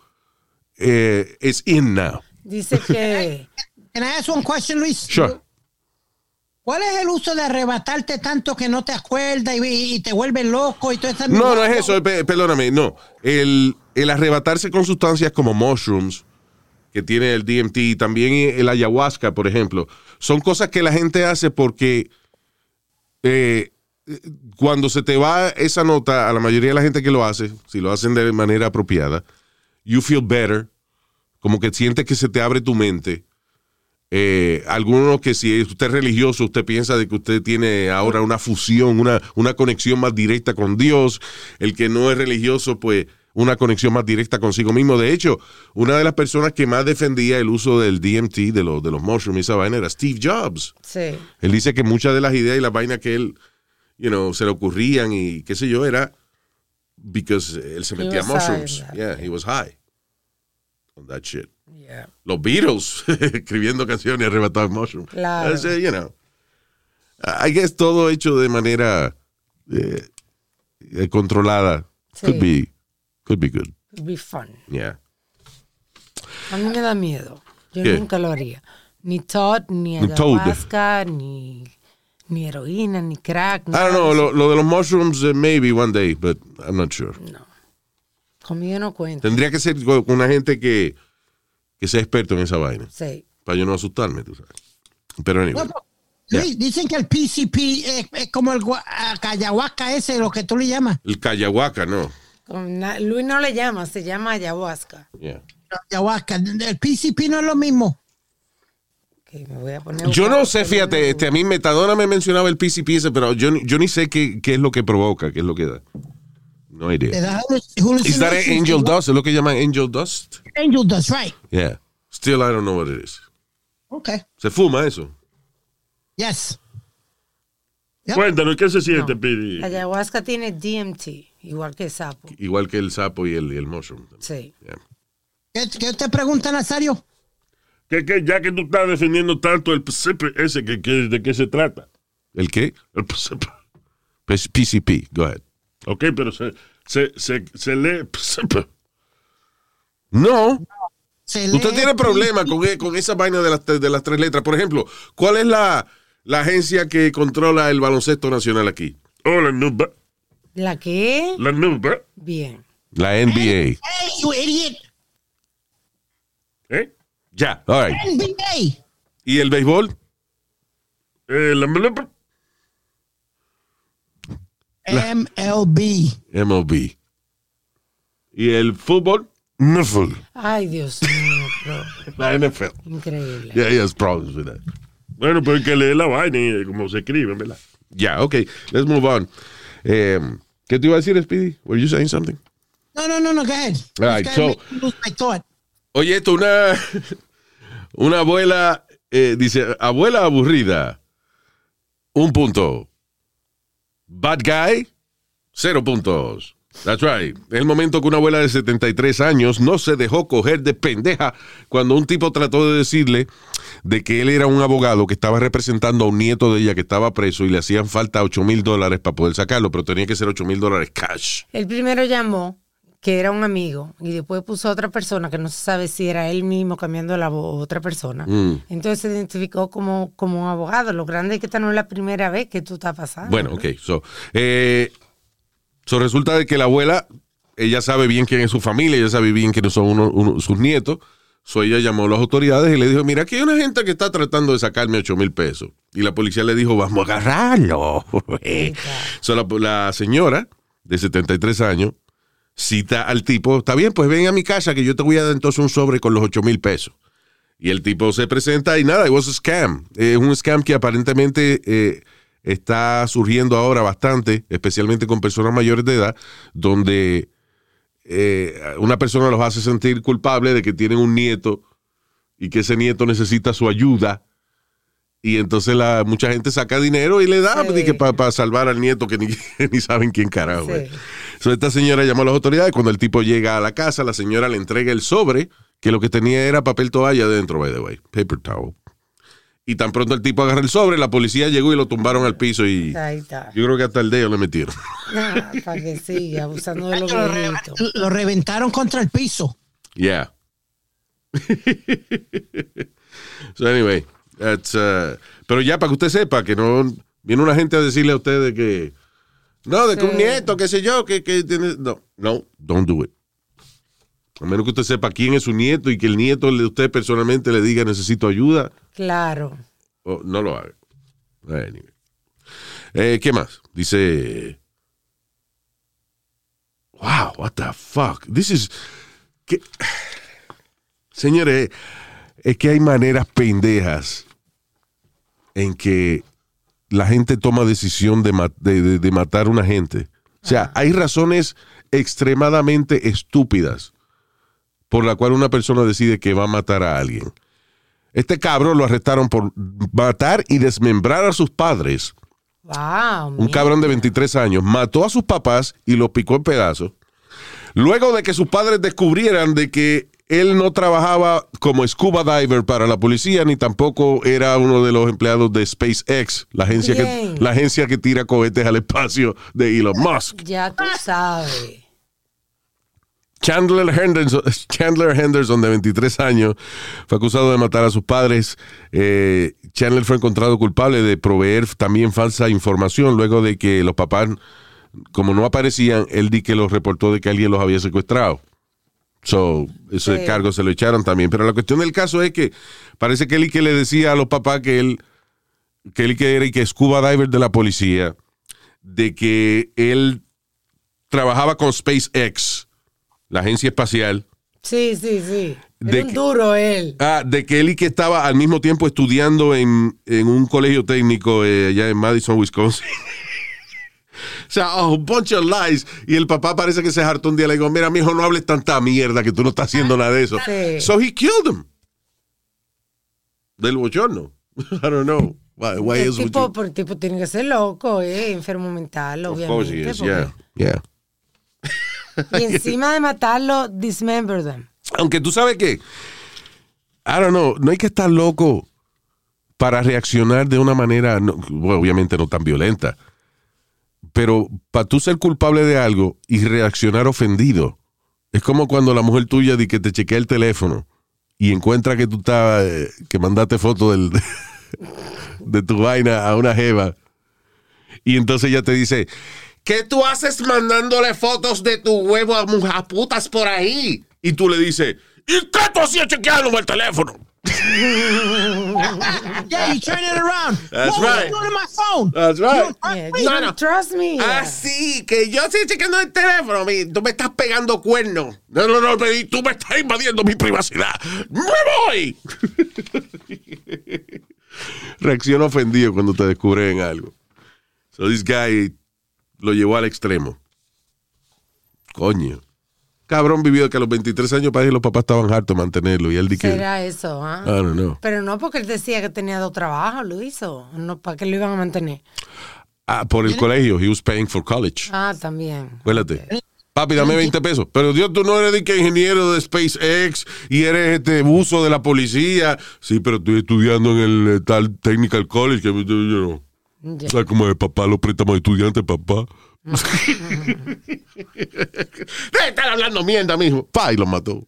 eh, es in now. Dice que Can I ask one question, Luis? Sure. ¿Cuál es el uso de arrebatarte tanto que no te acuerdas y, y te vuelves loco y todo eso? No, no es eso, pe- perdóname, no. El, el arrebatarse con sustancias como mushrooms, que tiene el DMT, y también el ayahuasca, por ejemplo, son cosas que la gente hace porque eh, cuando se te va esa nota, a la mayoría de la gente que lo hace, si lo hacen de manera apropiada, you feel better, como que sientes que se te abre tu mente. Eh, algunos que si usted es religioso, usted piensa de que usted tiene ahora una fusión, una, una conexión más directa con Dios. El que no es religioso, pues una conexión más directa consigo mismo. De hecho, una de las personas que más defendía el uso del DMT, de, los de los mushrooms y esa vaina, era Steve Jobs. sí. Él dice que muchas de las ideas y las vainas que él, you know, se le ocurrían y qué sé yo, era because él se metía high mushrooms. Yeah, he was high on that shit. Yeah. Los Beatles escribiendo canciones arrebatados en mushrooms. Claro. Ese, you know, I guess todo hecho de manera eh, eh, controlada. Sí. Could be, could be good. It'd be fun. Yeah. A mí me da miedo. Yo ¿Qué? nunca lo haría. Ni Todd, ni Ni Toad. ayahuasca, ni, ni heroína, ni crack. I don't know, lo, lo de los mushrooms, eh, maybe one day, but I'm not sure. Conmigo no cuenta. Tendría que ser con una gente que, que sea experto en esa vaina. Sí. Para yo no asustarme, tú sabes. Pero anyway. No, Luis, dicen que el PCP es, es como el ah, ayahuasca ese, lo que tú le llamas. El cayahuaca, no. Con na- Luis no le llama, se llama ayahuasca. Yeah. Ayahuasca. El PCP no es lo mismo. Que me voy a poner a Yo no sé, fíjate, este, a mí Metadona me mencionaba el PCP ese, pero yo, ni- yo ni sé qué, qué es lo que provoca, qué es lo que da. No idea. Is that angel dust? ¿Es lo que llaman angel dust? Angel dust, right. Yeah. Still I don't know what it is. Okay. ¿Se fuma eso? Yes. Yep. Cuéntanos, ¿qué se siente, No. Ayahuasca tiene DMT, igual que el sapo. Igual que el sapo y el, y el mushroom. Sí. Yeah. ¿Qué, qué te pregunta, Nazario? Que, que ya que tú estás defendiendo tanto el PCP ese, que, que- ¿de qué se trata? ¿El qué? El PCP. PCP, go ahead. Ok, pero se, se, se, se lee PCP. No, Se Usted tiene problemas con, e- con esa vaina de las, de las tres letras. Por ejemplo, ¿cuál es la, la agencia que controla el baloncesto nacional aquí? Oh, la nuba. ¿La qué? La nuba. Bien. La NBA. Hey, you idiot. ¿Eh? Ya, all right. NBA. ¿Y el béisbol? Eh, la nuba. MLB. MLB. ¿Y el fútbol? NFL. Ay, Dios mío, pero La NFL. increíble. Yeah, he has problems with that. Bueno, pero hay que leer la vaina y como se escribe, ¿verdad? Ya, okay. Let's move on. Um, ¿Qué te iba a decir, Speedy? Were you saying something? No, no, no, no, go ahead. All right, so-. Oye, esto, una, una abuela eh, dice, abuela aburrida, un punto. Bad guy, cero puntos. That's right. Es el momento que una abuela de 73 años no se dejó coger de pendeja cuando un tipo trató de decirle de que él era un abogado que estaba representando a un nieto de ella que estaba preso y le hacían falta 8 mil dólares para poder sacarlo, pero tenía que ser 8 mil dólares cash. El primero llamó, que era un amigo, y después puso a otra persona que no se sabe si era él mismo cambiando la voz o otra persona. Mm. Entonces se identificó como, como un abogado. Lo grande es que esta no es la primera vez que tú estás pasando. Bueno, ok. So, eh, so resulta de que la abuela, ella sabe bien quién es su familia, ella sabe bien quiénes son uno- uno- sus nietos. So ella llamó a las autoridades y le dijo, mira, aquí hay una gente que está tratando de sacarme 8 mil pesos. Y la policía le dijo, vamos a agarrarlo. so la, la señora de 73 años cita al tipo, está bien, pues ven a mi casa que yo te voy a dar entonces un sobre con los 8 mil pesos. Y el tipo se presenta y nada, it was a scam. Es un scam que aparentemente eh, está surgiendo ahora bastante, especialmente con personas mayores de edad, donde eh, una persona los hace sentir culpables de que tienen un nieto y que ese nieto necesita su ayuda. Y entonces la, mucha gente saca dinero y le da Sí. para salvar al nieto que ni, ni saben quién carajo. Sí. es. So, esta señora llamó a las autoridades. Cuando el tipo llega a la casa, la señora le entrega el sobre, que lo que tenía era papel toalla dentro, by the way, paper towel. Y tan pronto el tipo agarra el sobre, la policía llegó y lo tumbaron al piso y Ahí está. yo creo que hasta el dedo le metieron. Ah, para que siga abusando de los Lo, re- lo reventaron contra el piso. Yeah. so anyway, that's, uh, pero ya para que usted sepa que no viene una gente a decirle a usted de que no, de que un nieto, qué sé yo, que, que tiene no, no, don't do it. A menos que usted sepa quién es su nieto y que el nieto de usted personalmente le diga necesito ayuda, Claro. o no lo haga. Anyway. Eh, ¿Qué más? Dice. Wow, what the fuck? This is. ¿qué? Señores, es que hay maneras pendejas en que la gente toma decisión de, ma- de- de- de matar a una gente. O sea, hay razones extremadamente estúpidas por la cual una persona decide que va a matar a alguien. Este cabrón lo arrestaron por matar y desmembrar a sus padres. Wow. Un cabrón de 23 años mató a sus papás y los picó en pedazos. Luego de que sus padres descubrieran de que él no trabajaba como scuba diver para la policía ni tampoco era uno de los empleados de SpaceX, la agencia, que, la agencia que tira cohetes al espacio de Elon Musk. Ya tú sabes. Chandler Henderson, Chandler Henderson, de 23 años, fue acusado de matar a sus padres. Eh, Chandler fue encontrado culpable de proveer también falsa información luego de que los papás, como no aparecían, él di que los reportó de que alguien los había secuestrado. So, ese Sí. cargo se lo echaron también. Pero la cuestión del caso es que parece que él y que le decía a los papás que él, que él y que era y que scuba diver de la policía, de que él trabajaba con SpaceX, la agencia espacial, Sí, sí, sí. De Era un duro él. ah, de que él y que estaba al mismo tiempo estudiando en, en un colegio técnico eh, allá en Madison, Wisconsin. o sea, a bunch of lies. Y el papá parece que se hartó un día. Le digo, mira, mijo, no hables tanta mierda que tú no estás haciendo nada de eso. Sí. So he killed him. Del bochorno. I don't know. Why, why el, tipo, you- por- el tipo tiene que ser loco, eh, enfermo mental, Of course he obviamente. is, yeah, yeah. Y encima de matarlo, dismember them. Aunque tú sabes que, I don't know, no hay que estar loco para reaccionar de una manera, no- bueno, obviamente no tan violenta, pero para tú ser culpable de algo y reaccionar ofendido, es como cuando la mujer tuya di que te chequea el teléfono y encuentra que tú estás, eh, que mandaste foto del, de tu vaina a una jeva y entonces ella te dice, ¿qué tú haces mandándole fotos de tu huevo a mujer putas por ahí? Y tú le dices, ¿y qué tú hacías chequeándome el teléfono? Yeah, you turn it around. That's what right. was you doing in my phone? That's right. Yeah, you don't trust me. Ah, sí, que yo estoy chequeando el teléfono. mi- Tú me estás pegando cuernos. No, no, no, tú me estás invadiendo mi privacidad. ¡Me voy! Reacciona ofendido cuando te descubren algo. So this guy lo llevó al extremo. Coño. Cabrón vivió que a los 23 años parece que los papás estaban hartos de mantenerlo y él di que... I Será eso, ¿ah? know. Pero no porque él decía que tenía dos trabajos, lo hizo. No, ¿Para qué lo iban a mantener? Ah, por el colegio. He was paying for college. Ah, también. Acuérdate. Papi, dame 20 pesos. Pero Dios, tú no eres de que ingeniero de SpaceX y eres este buzo de la policía. Sí, pero estoy estudiando en el eh, tal Technical College que yo no. Ya. O sea, como de papá los préstamos de estudiantes, papá. Deja de estar hablando mierda, mijo. Pa, y lo mató.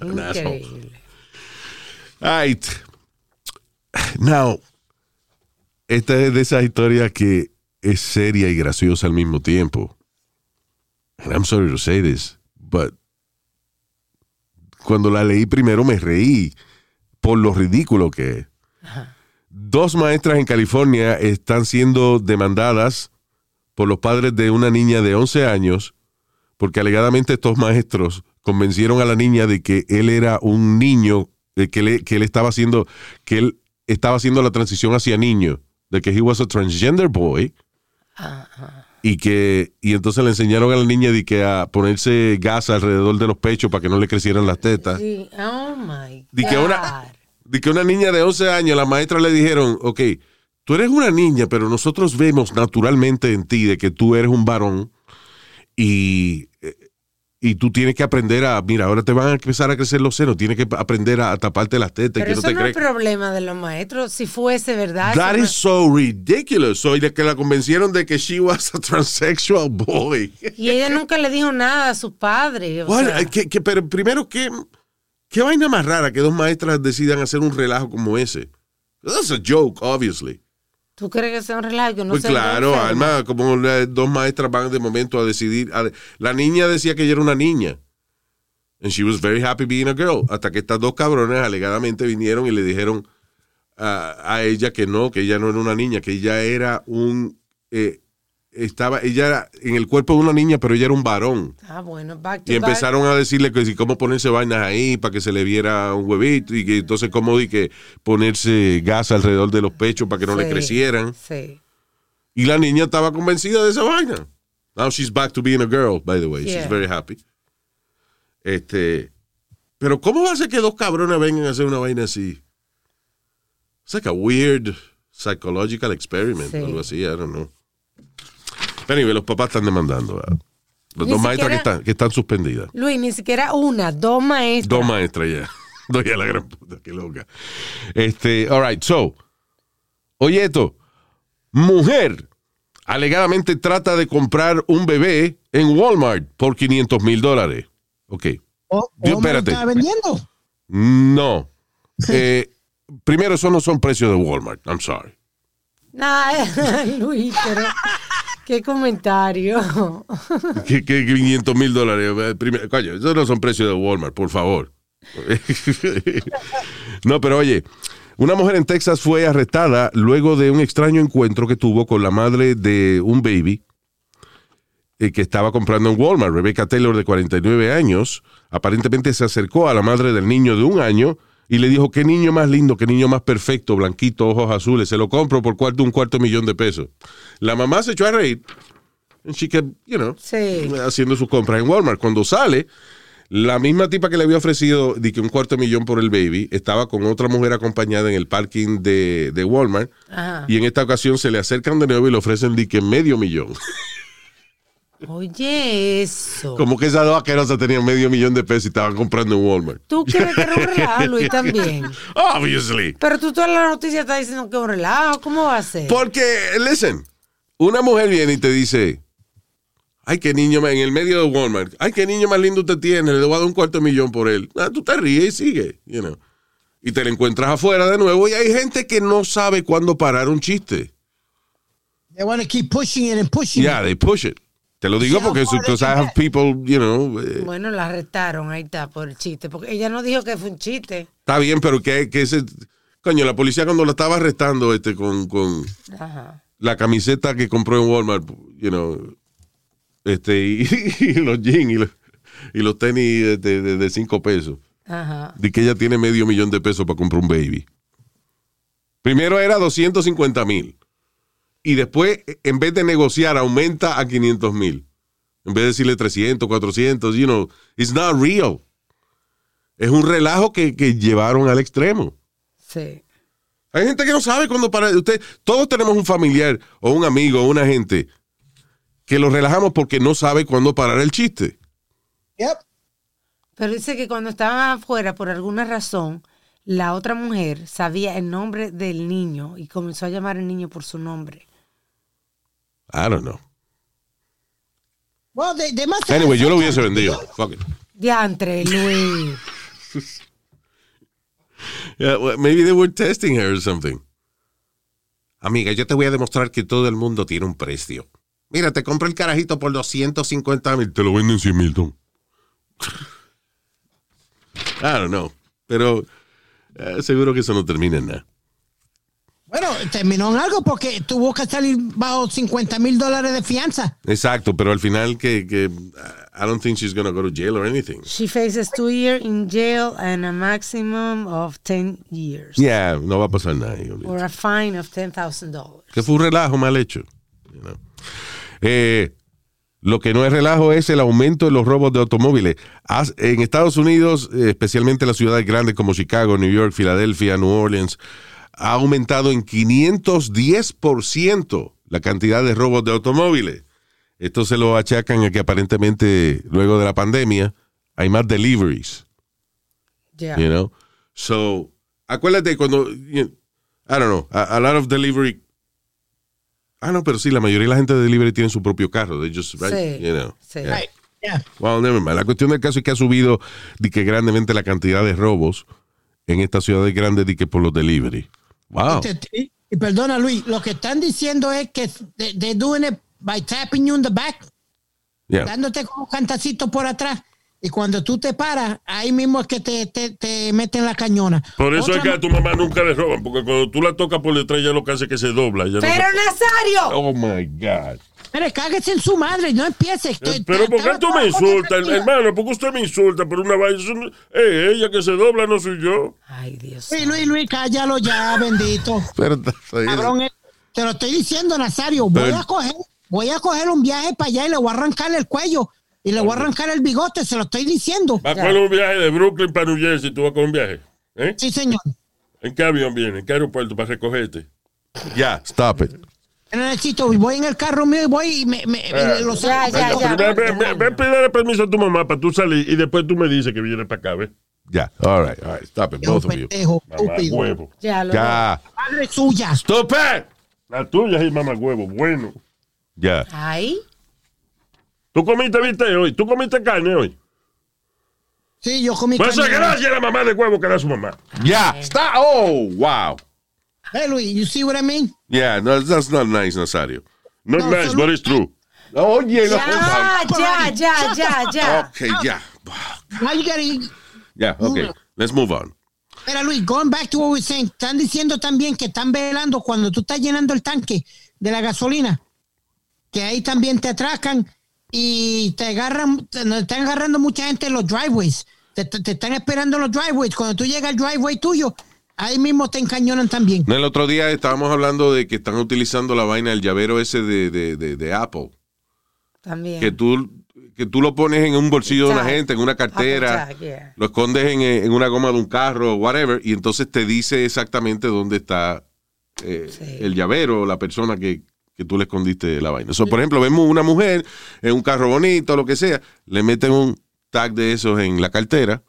Increíble. Right. Now, esta es de esas historias que es seria y graciosa al mismo tiempo. And I'm sorry to say this, but cuando la leí primero me reí por lo ridículo que es. Dos maestras en California están siendo demandadas por los padres de una niña de 11 años porque alegadamente estos maestros convencieron a la niña de que él era un niño, que, le- que él estaba haciendo, que él estaba haciendo la transición hacia niño, de que he was a transgender boy y que y entonces le enseñaron a la niña de que a ponerse gas alrededor de los pechos para que no le crecieran las tetas. Sí. Oh my Di que God. una, di que una niña de 11 años, la maestra le dijeron, ok, tú eres una niña, pero nosotros vemos naturalmente en ti de que tú eres un varón y, eh, y tú tienes que aprender a, mira, ahora te van a empezar a crecer los senos, tienes que aprender a, taparte las tetas Pero que no eso te no es crees. problema de los maestros. Si fuese verdad. That no- is so ridiculous. Soy de que la convencieron de que she was a transsexual boy. Y ella nunca le dijo nada a sus padres. Bueno, sea, que- que- pero primero, ¿qué, ¿qué vaina más rara que dos maestras decidan hacer un relajo como ese? That's a joke, obviously. ¿Tú crees que sea un relajo? No pues claro? Alma, como dos maestras van de momento a decidir. a- la niña decía que ella era una niña. And she was very happy being a girl. Hasta que estas dos cabrones alegadamente vinieron y le dijeron a, a ella que no, que ella no era una niña, que ella era un. eh, estaba, ella era en el cuerpo de una niña, pero ella era un varón. Ah, bueno, back to Y back. empezaron a decirle que si cómo ponerse vainas ahí para que se le viera un huevito y que entonces cómo di que ponerse gas alrededor de los pechos para que no le Sí, crecieran. Sí. Y la niña estaba convencida de esa vaina. Now she's back to being a girl, by the way. Yeah. She's very happy. Este, pero ¿cómo va a ser que dos cabrones vengan a hacer una vaina así? It's like a weird psychological experiment, Sí. algo así, I don't know. Pero anyway, los papás están demandando. ¿verdad? Ni dos maestras que están, que están suspendidas. Luis, ni siquiera una, dos maestras. Dos maestras ya. Doy a la gran puta, qué loca. Este, all right, so. Oye, esto. Mujer alegadamente trata de comprar un bebé en Walmart por 500 mil dólares. Ok. Oh, Dios, oh, espérate. está vendiendo. No. Eh, primero, eso no son precios de Walmart. I'm sorry. Nah, Luis, pero qué comentario. ¿Qué, qué 500 mil dólares? Eh, coño, esos no son precios de Walmart, por favor. no, pero oye, una mujer en Texas fue arrestada luego de un extraño encuentro que tuvo con la madre de un baby eh, que estaba comprando en Walmart. Rebecca Taylor, de 49 años, aparentemente se acercó a la madre del niño de un año y le dijo, qué niño más lindo, qué niño más perfecto, blanquito, ojos azules, se lo compro por cuarto, un cuarto millón de pesos. La mamá se echó a reír. And she kept, you know, Sí. haciendo sus compras en Walmart. Cuando sale, la misma tipa que le había ofrecido de que un cuarto de millón por el baby estaba con otra mujer acompañada en el parking de, de Walmart. Ajá. Y en esta ocasión se le acercan de nuevo y le ofrecen de que medio millón. Oye, eso. Como que esas dos asquerosas tenían medio millón de pesos y estaban comprando en Walmart. ¿Tú crees que era un relajo, Luis, también? Obviously. Pero tú toda la noticia estás diciendo que es un relajo. ¿Cómo va a ser? Porque, listen, una mujer viene y te dice, ay, qué niño más, en el medio de Walmart, ay, qué niño más lindo usted tiene, le voy a dar un cuarto de millón por él. Ah, tú te ríes y sigue, you know. Y te la encuentras afuera de nuevo y hay gente que no sabe cuándo parar un chiste. They want to keep pushing it and pushing Yeah, it. they push it. Te lo digo porque have people, you know, eh, Bueno, la arrestaron, ahí está, por el chiste. Porque ella no dijo que fue un chiste. está bien, pero que, que ese, coño, la policía cuando la estaba arrestando este con, con Ajá. la camiseta que compró en Walmart, you know, este, y, y los jeans y los, y los tenis de, de, de cinco pesos. Ajá. De que ella tiene medio millón de pesos para comprar un baby. Primero era 250 mil. Y después, en vez de negociar, aumenta a 500 mil. En vez de decirle 300, 400, you know, it's not real. Es un relajo que, que llevaron al extremo. Sí. Hay gente que no sabe cuándo parar. Usted, todos tenemos un familiar o un amigo o una gente que lo relajamos porque no sabe cuándo parar el chiste. Yep. Pero dice que cuando estaban afuera, por alguna razón, la otra mujer sabía el nombre del niño y comenzó a llamar al niño por su nombre. I don't know. Well, they, they must have Anyway, yo lo hubiese vendido. Fuck it. Diantre, Luis. Yeah, well, maybe they were testing her or something. Amiga, yo te voy a demostrar que todo el mundo tiene un precio. Mira, te compro el carajito por 250 mil. Te lo venden 100 mil, Tom. I don't know. Pero eh, seguro que eso no termina en nada. Bueno, terminó en algo porque tuvo que salir bajo 50 mil dólares de fianza. Exacto, pero al final que, que I don't think she's gonna go to jail or anything. She faces two years in jail and a maximum of 10 years. Yeah, no va a pasar nada. Or a fine of $10,000. Que fue un relajo mal hecho. you know. Eh, lo que no es relajo es el aumento de los robos de automóviles. En Estados Unidos, eh, especialmente en las ciudades grandes como Chicago, New York, Filadelfia, New Orleans, ha aumentado en 510% la cantidad de robos de automóviles. Esto se lo achacan a que aparentemente luego de la pandemia hay más deliveries. Yeah. You know? So, acuérdate cuando, you- I don't know, a, a lot of delivery. Ah, no, pero sí, la mayoría de la gente de delivery tiene su propio carro. They just, right? Sí, You know. sí. Yeah. Right. Yeah. Well, never mind. La cuestión del caso es que ha subido de que grandemente la cantidad de robos en estas ciudades grandes de que por los delivery. Wow. Te- te- y perdona, Luis, lo que están diciendo es que they, they're doing it by tapping you in the back, Yeah. dándote como cantacito por atrás. Y cuando tú te paras, ahí mismo es que te, te, te meten la cañona. Por eso es que a tu mamá nunca le roban, porque cuando tú la tocas por detrás, ya lo que hace es que se dobla. ya no Pero se- Nazario, Oh my God. Mire, cáguese en su madre, no empieces. Eh, Pero ¿por qué tú me insultas, hermano? ¿Por qué usted me insulta por una vaina? No- Eh, ella que se dobla no soy yo. Ay, Dios. Luis, Luis, Luis, cállalo ya, bendito. Pero, Cabrón, eh, te lo estoy diciendo, Nazario. Voy Pero- a coger, voy a coger un viaje para allá y le voy a arrancar el cuello y le voy a arrancar el bigote, se lo estoy diciendo. Va a coger un viaje de Brooklyn para New Jersey, tú vas con un viaje. ¿Eh? Sí, señor. ¿En qué avión viene? ¿En qué aeropuerto para recogerte? Ya, stop it. Yo Necesito, voy en el carro mío y voy y me, me- Ah. lo Ya, ya, saco. ya. Ve, ve, ve, ve, pídele permiso a tu mamá para tú salir y después tú me dices que vienes para acá, ¿ves? Ya. All right, all right. Stop it, both of you. Pendejo, Mamá huevo. Ya, lo Ya. Madre suya. Stop it. La tuya es mamá huevo, bueno. Ya. Ay, ¿Tú comiste viste hoy? ¿Tú comiste carne hoy? Sí, yo comí Pues carne. gracias a la mamá de huevo que da su mamá. Ya. Stop. Oh, wow. Hey, Luis, you see what I mean? Yeah, no, that's not nice, Nazario. Not No, nice, but it's true. Oye, no. ya, ya, ya, ya, ya. Okay, ya. Now you gotta- Ya, okay. Let's move on. Mira, Luis, going back to what we were saying, están diciendo también que están velando cuando tú estás llenando el tanque de la gasolina, que ahí también te atracan y te agarran, te, nos están agarrando mucha gente en los driveways. Te, te- te están esperando en los driveways. Cuando tú llegas al driveway tuyo, ahí mismo te encañonan también. No, el otro día estábamos hablando de que están utilizando la vaina, el llavero ese de, de, de, de Apple. También. Que tú, que tú lo pones en un bolsillo de una gente, en una cartera, tag, yeah. lo escondes en, en una goma de un carro, whatever, y entonces te dice exactamente dónde está eh, Sí. el llavero, la persona que, que tú le escondiste la vaina. So, por ejemplo, vemos una mujer en un carro bonito, lo que sea, le meten un tag de esos en la cartera,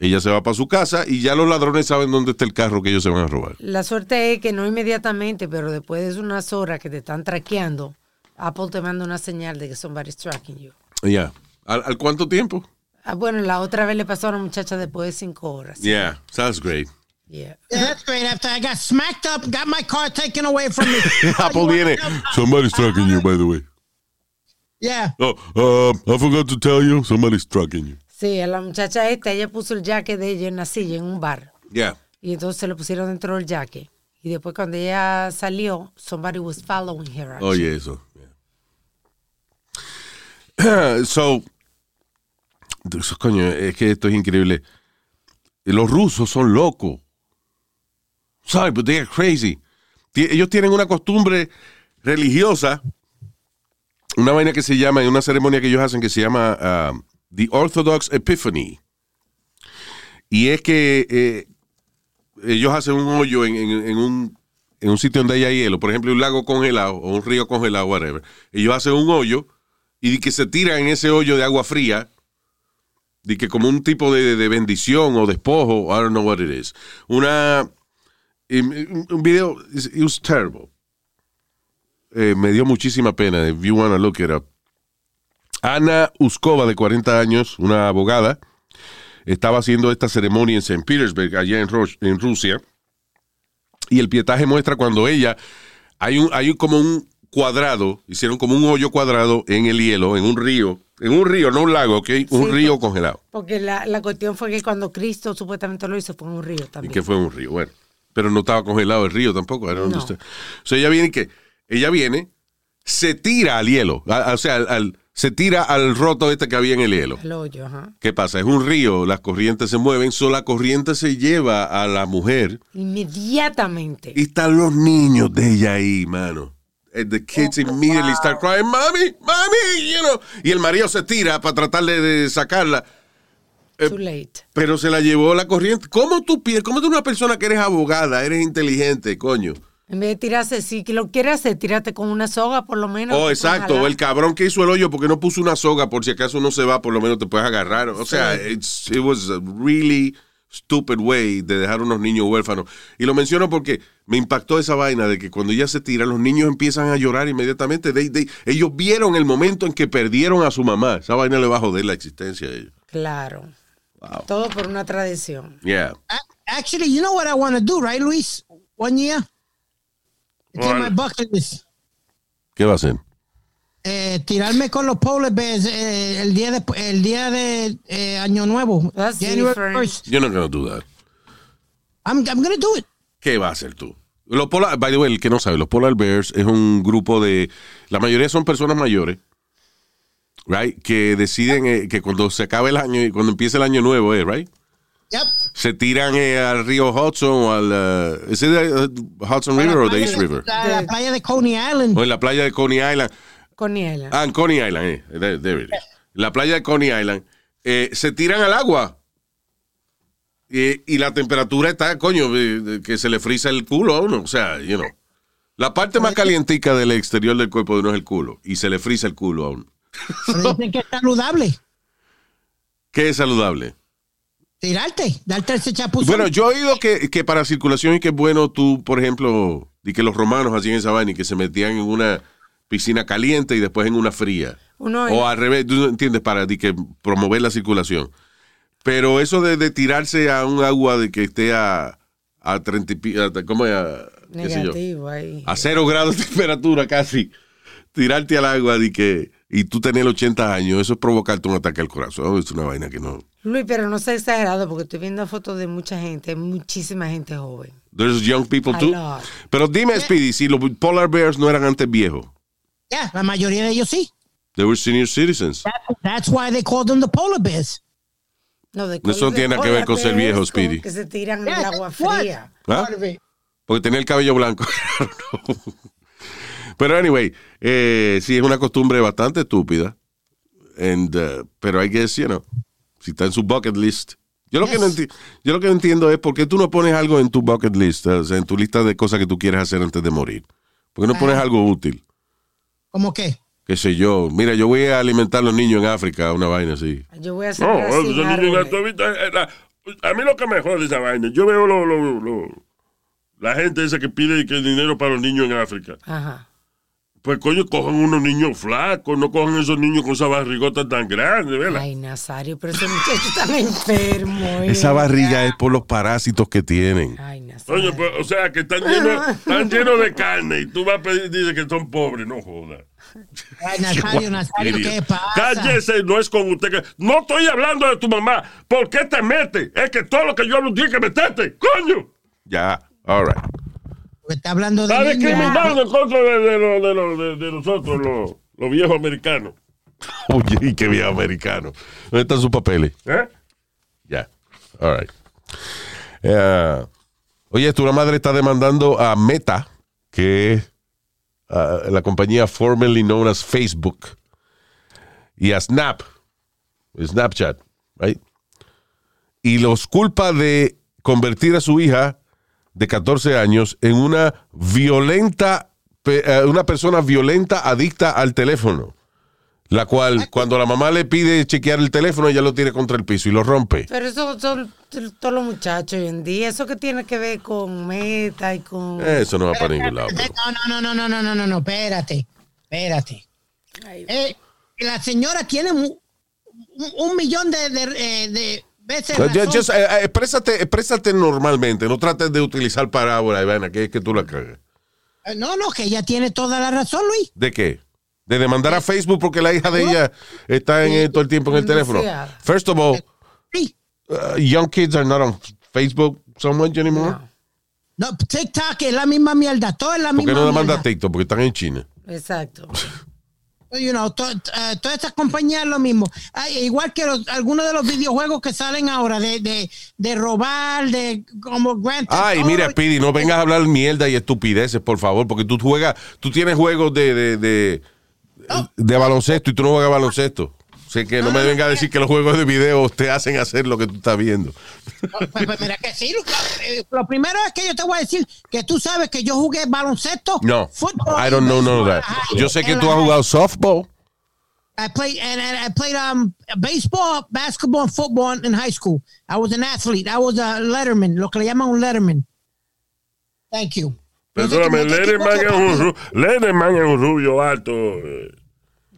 ella se va para su casa y ya los ladrones saben dónde está el carro que ellos se van a robar. La suerte es que no inmediatamente, pero después de unas horas que te están traqueando, Apple te manda una señal de que somebody's tracking you. Ya. ¿Al, al cuánto tiempo? Ah, bueno, la otra vez le pasó a una muchacha después de cinco horas. Yeah, sounds great. Yeah. Yeah, that's great. After I got smacked up, got my car taken away from me. Apple viene. Somebody's tracking you, by the way. Yeah. Oh, um, I forgot to tell you, somebody's tracking you. Sí, a la muchacha esta, ella puso el jacket de ella en la silla en un bar. Yeah. Y entonces se lo pusieron dentro del jacket. Y después cuando ella salió, somebody was following her. actually. Oye, eso. yeah. so, eso, coño, es que esto es increíble. Los rusos son locos. Sorry, but they are crazy. Ellos tienen una costumbre religiosa, una vaina que se llama, una ceremonia que ellos hacen que se llama ah, The Orthodox Epiphany. Y es que eh, ellos hacen un hoyo en, en- un en un sitio donde haya hielo, por ejemplo, un lago congelado o un río congelado, whatever, ellos hacen un hoyo y que se tiran en ese hoyo de agua fría, de que como un tipo de, de bendición o despojo, I don't know what it is. Una, y- un video, it was terrible. Eh, me dio muchísima pena, if you want to look it up. Ana Uskova, de 40 años, una abogada, estaba haciendo esta ceremonia en St. Petersburg, allá en, Ros- en Rusia, y el pietaje muestra cuando ella, hay, un, hay como un cuadrado, hicieron como un hoyo cuadrado en el hielo, en un río, en un río, no un lago, ¿ok? Un Sí, río congelado. Porque la, la cuestión fue que cuando Cristo supuestamente lo hizo fue en un río Y también. que fue un río, bueno. Pero no estaba congelado el río tampoco. I don't No. O sea, ella viene y que, ella viene, se tira al hielo, a- a- o sea, al- al- se tira al roto este que había en el hielo. El hoyo, ajá. ¿Qué pasa? Es un río, las corrientes se mueven, solo la corriente se lleva a la mujer Inmediatamente. y están los niños de ella ahí, mano. And the kids immediately start crying, mami, mami, you know. Y el marido se tira para tratar de, de sacarla, eh, Too late. pero se la llevó la corriente. ¿Cómo tú piensas? ¿Cómo tú una persona que eres abogada, eres inteligente, coño? En vez de tirarse, si lo quieres hacer, tírate con una soga por lo menos. Oh, exacto. El cabrón que hizo el hoyo porque no puso una soga por si acaso no se va, por lo menos te puedes agarrar. O sea, it's- it was a really stupid way de dejar unos niños huérfanos. Y lo menciono porque me impactó esa vaina de que cuando ella se tira, los niños empiezan a llorar inmediatamente. They- they- ellos vieron el momento en que perdieron a su mamá. Esa vaina le va a joder la existencia a ellos. Claro. Todo por una tradición. Yeah. Actually, you know what I want to do, right, Luis? One year. It's in my bucket list. ¿Qué va a hacer? Eh, tirarme con los polar bears eh, el día de el día de eh, año nuevo That's January different. 1st. You're not gonna do that. I'm, I'm gonna do it ¿Qué va a hacer tú? Los polar, by the way, el que no sabe, los Polar Bears es un grupo de. La mayoría son personas mayores, right? Que deciden eh, que cuando se acabe el año y cuando empiece el año nuevo, eh, right? Yep. Se tiran eh, al río Hudson o al. ¿Es it uh, Hudson River o the East River? La, la playa de Coney Island. O en la playa de Coney Island. Con hiela. Ah, en Coney Island, eh. There- there it is. La playa de Coney Island. eh, se tiran al agua. Y, y la temperatura está, coño, de que se le frisa el culo a uno. O sea, you know. La parte más calientica del exterior del cuerpo de uno es el culo. Y se le frisa el culo a uno. Pero dicen que es saludable. ¿Qué es saludable? Tirarte, darte ese chapuzón. Bueno, yo he oído que, que para circulación y que es bueno tú, por ejemplo, y que los romanos hacían esa vaina y que se metían en una piscina caliente y después en una fría. Uno O al revés, tú entiendes, para di que promover la circulación. Pero eso de, de tirarse a un agua de que esté a, a 30 y pi- a- ¿cómo es? A, qué sé yo, negativo ahí. a cero grados de temperatura casi, tirarte al agua de que, y tú tener 80 años, eso es provocarte un ataque al corazón, es una vaina que no. Luis, pero no sea exagerado porque estoy viendo fotos de mucha gente, muchísima gente joven. There's young people too. Pero dime, Speedy, si los polar bears no eran antes viejos, Ya, la mayoría de ellos sí. they were senior citizens. That's why they called them the polar bears. No, de Eso no tiene nada que ver con ser viejo, Speedy. Que se tiran en Yeah, el agua fría. ¿Ah? Porque tenía el cabello blanco. Pero anyway, eh, sí, es una costumbre bastante estúpida. And, uh, pero hay que decir, you know, si está en su bucket list. Yo lo, que no yo lo que no entiendo es por qué tú no pones algo en tu bucket list, o sea, en tu lista de cosas que tú quieres hacer antes de morir. ¿Por qué no pones algo útil? ¿Cómo qué? Qué sé yo. Mira, yo voy a alimentar a los niños en África, una vaina así. Yo voy a No, esos cien niños eh, la- a mí lo que me jode esa vaina, yo veo lo, lo- lo- la gente esa que pide que dinero para los niños en África. Ajá. Pues coño, cojan unos niños flacos, no cojan esos niños con esa barrigota tan grande, ¿verdad? Ay, Nazario, pero ese muchacho está enfermo. eh. Esa barriga es por los parásitos que tienen. Ay, Nazario. Coño, pues, o sea, que están llenos, están llenos de carne y tú vas a pedir y dices que son pobres, no jodas. Ay, Nazario, Nazario, ¿qué pasa? Cállese, no es con usted que. No estoy hablando de tu mamá. ¿Por qué te metes? Es que todo lo que yo hablo tiene que meterte, coño. Ya, all right. Está hablando de Está discriminando en contra de, de, lo- de, lo- de- de nosotros, los, los viejos americanos. Oye, y qué viejo americano. ¿Dónde están sus papeles? ¿Eh? Ya. All right. Eh, oye, tu madre está demandando a Meta, que es ah, la compañía formerly known as Facebook, y a Snap, Snapchat, right? Y los culpa de convertir a su hija de 14 años en una violenta, eh, una persona violenta adicta al teléfono. La cual, cuando la mamá le pide chequear el teléfono, ella lo tira contra el piso y lo rompe. Pero eso son todos los muchachos hoy en día. Eso que tiene que ver con meta y con. Eso no va para ningún lado. pero- No, no, no, no, no, no, no, no, espérate, espérate. Eh, la señora tiene un, millón de, de, eh, de. Just- just, eh, eh, exprésate, exprésate normalmente, no trates de utilizar parábola, Ivana, que es que tú la cagas. Eh, No, no, que ella tiene toda la razón, Luis. ¿De qué? De demandar a Facebook porque la hija de ella está en el- todo el tiempo en el teléfono. First of all, Sí. uh, young kids are not on Facebook so much anymore. No, TikTok es la misma mierda, todo es la ¿Por qué misma no demanda a mierda. TikTok? Porque están en China. Exacto. You know, to- eh, todas estas compañías lo mismo. Igual que los- algunos de los videojuegos que salen ahora de, de, de robar, de como Grand Theft Ay, mira, Speedy, no vengas a hablar mierda y estupideces, por favor, porque tú juegas, tú tienes juegos de, de, de, de baloncesto y tú no juegas baloncesto. Sé que no me venga a decir que los juegos de video te hacen hacer lo que tú estás viendo. Pues, pues mira que sí. Lo, eh, lo primero es que yo te voy a decir que tú sabes que yo jugué baloncesto. No, fútbol I don't know none of that. Yo sé que tú has jugado softball. I played and, and I played um baseball, basketball, and football in high school. I was an athlete. I was a letterman, lo que le llaman un letterman. Thank you. Perdóname, No te- no te Letterman es un, Letterman es un rubio alto, eh,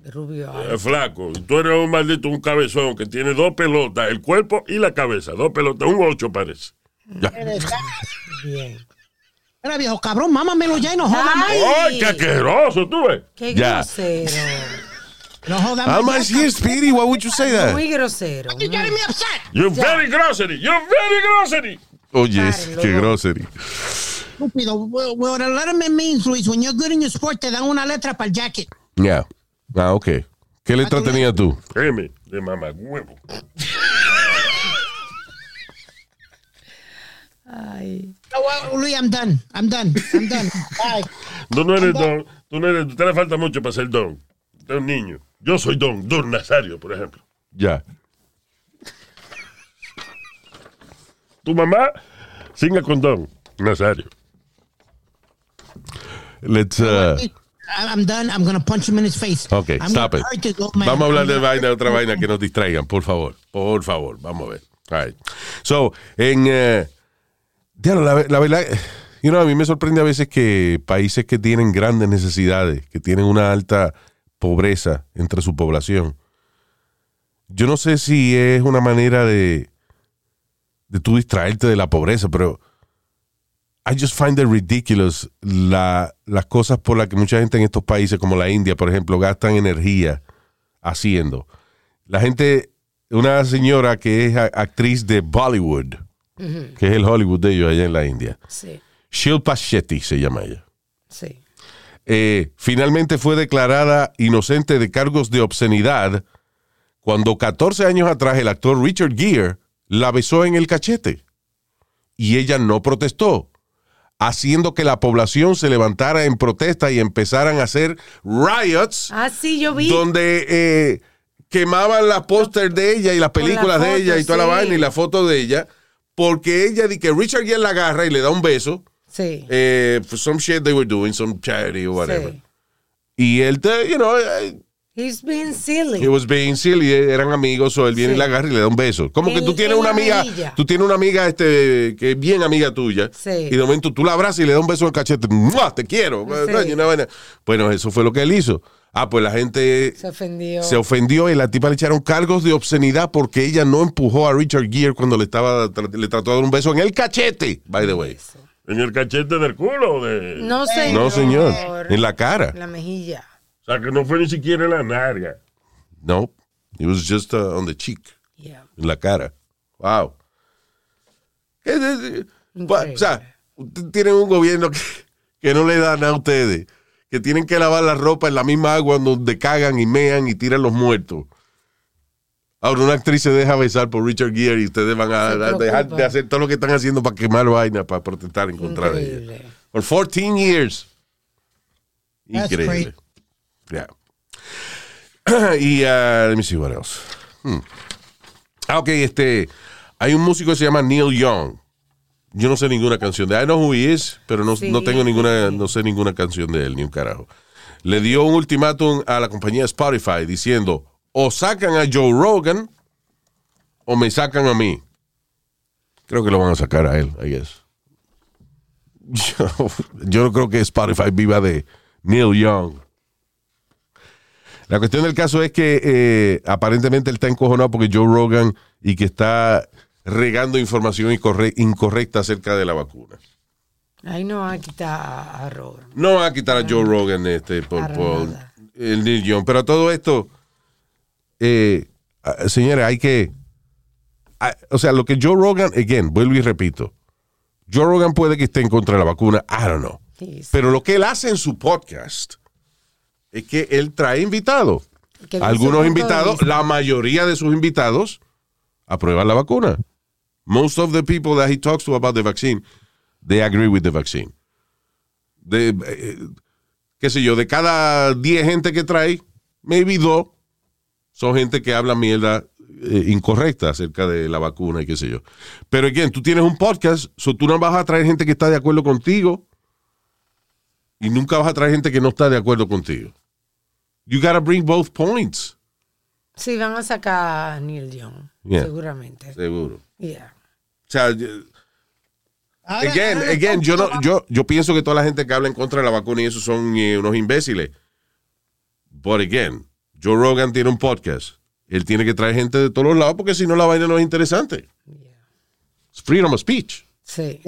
Rubio. eh, flaco. Tú eres un maldito, un cabezón que tiene dos pelotas, el cuerpo y la cabeza. Dos pelotas, un ocho parece. Bien. Mira, viejo cabrón, mámamelo ya y no jodas más. Ay. ¡Ay, qué asqueroso, tú ves! Qué Ya. grosero. No jodas How más. much here, Speedy? Why would you say that? Muy grosero. You're getting me upset. You're very grocery, you're very grocery. Oh, yes, Párenlo. qué grosery. Estúpido. What what a letterman means, Luis, when you're good in your sport, te dan una letra para el jacket. Yeah. Ah, ok. ¿Qué letra tenías tú? M de mamá huevo. Ay. No, well, Luis, I'm done. I'm done. I'm done. Bye. Tú no eres don, tú no eres, te le falta mucho para ser don. Es un niño. Yo soy don, don Nazario, por ejemplo. Ya. Tu mamá, singa con don Nazario. Let's, uh, I'm done. I'm gonna punch him in his face. ok, I'm stop it. Vamos a hablar de vaina, otra vaina que nos distraigan, por favor. Por favor, vamos a ver. All right. So, en. diablo, la, la verdad, you know, a mí me sorprende a veces que países que tienen grandes necesidades, que tienen una alta pobreza entre su población, yo no sé si es una manera de, de tú distraerte de la pobreza, pero I just find it ridiculous la- las cosas por las que mucha gente en estos países, como la India, por ejemplo, gastan energía haciendo. La gente, una señora que es actriz de Bollywood, que es el Hollywood de ellos allá en la India, Sí, Shilpa Shetty se llama ella. sí. eh, finalmente fue declarada inocente de cargos de obscenidad cuando 14 años atrás el actor Richard Gere la besó en el cachete y ella no protestó, haciendo que la población se levantara en protesta y empezaran a hacer riots Ah, sí, yo vi. donde eh, quemaban las póster de ella y las la películas de ella y toda la vaina y la foto de ella porque ella di que Richard Gere la agarra y le da un beso Sí. eh, for some shit they were doing, some charity or whatever. sí. Y él, te, you know, eh, He's being silly. he was being silly, eran amigos, o él viene y le agarra y le da un beso. Como que tú tienes en una la amiga, tú tienes una amiga este, que es bien amiga tuya, Sí. y de momento tú la abrazas y le das un beso en el cachete, ¡Mua! te quiero. Sí. Bueno, eso fue lo que él hizo. Ah, pues la gente Se ofendió. se ofendió y la tipa le echaron cargos de obscenidad porque ella no empujó a Richard Gere cuando le estaba le trató de dar un beso en el cachete, by the way. ¿En el cachete del culo o de.? No, señor. No, señor, en la cara. La mejilla. O sea, que no fue ni siquiera en la narga. No, it was just uh, on the cheek, Yeah. en la cara. Wow. O sea, ustedes tienen un gobierno que, que no le dan a ustedes, que tienen que lavar la ropa en la misma agua donde cagan y mean y tiran los muertos. Ahora una actriz se deja besar por Richard Gere y ustedes van a, dejar de hacer todo lo que están haciendo para quemar vaina, para protestar en contra de ella. For 14 years. That's Increíble. Yeah. y uh, let me see what else. Hmm. Ah, ok, este. Hay un músico que se llama Neil Young. Yo no sé ninguna canción de I know who he is, pero no, Sí. no tengo ninguna, no sé ninguna canción de él, ni un carajo. Le dio un ultimátum a la compañía Spotify diciendo, o sacan a Joe Rogan o me sacan a mí. Creo que lo van a sacar a él, I guess. Yo, yo no creo que Spotify viva de Neil Young. La cuestión del caso es que eh, aparentemente él está encojonado porque Joe Rogan y que está regando información incorre- incorrecta acerca de la vacuna. Ahí no va a quitar a, Robert. No va a quitar a Joe Rogan este, por, el Neil Young. Pero todo esto, eh, señores, hay que. O sea, lo que Joe Rogan, again, vuelvo y repito. Joe Rogan puede que esté en contra de la vacuna, I don't know. Sí, sí. Pero lo que él hace en su podcast es que él trae invitados. Algunos invitados, la mayoría de sus invitados aprueban la vacuna. Most of the people that he talks to about the vaccine, they agree with the vaccine. De, eh, qué sé yo, de cada 10 gente que trae, maybe dos son gente que habla mierda eh, incorrecta acerca de la vacuna y qué sé yo. Pero again, tú tienes un podcast, so tú no vas a traer gente que está de acuerdo contigo y nunca vas a traer gente que no está de acuerdo contigo. You gotta bring both points. Sí, van a sacar a Neil Young. Yeah. Seguramente. Seguro. Yeah. O sea, again, again, yo, no, yo, yo pienso que toda la gente que habla en contra de la vacuna y eso son eh, unos imbéciles. But again, Joe Rogan tiene un podcast. Él tiene que traer gente de todos los lados porque si no la vaina no es interesante. It's freedom of speech. Sí.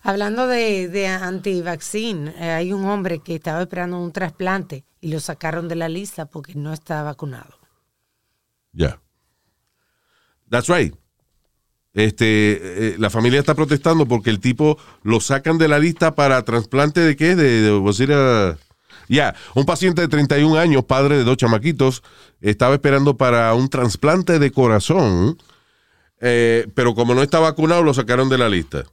Hablando de, de anti-vaccine, eh, hay un hombre que estaba esperando un trasplante y lo sacaron de la lista porque no está vacunado. Yeah. That's right. Este, eh, la familia está protestando porque el tipo lo sacan de la lista para trasplante de qué? De, de was it a- ya, un paciente de 31 años, padre de dos chamaquitos, estaba esperando para un trasplante de corazón, eh, pero como no está vacunado, lo sacaron de la lista.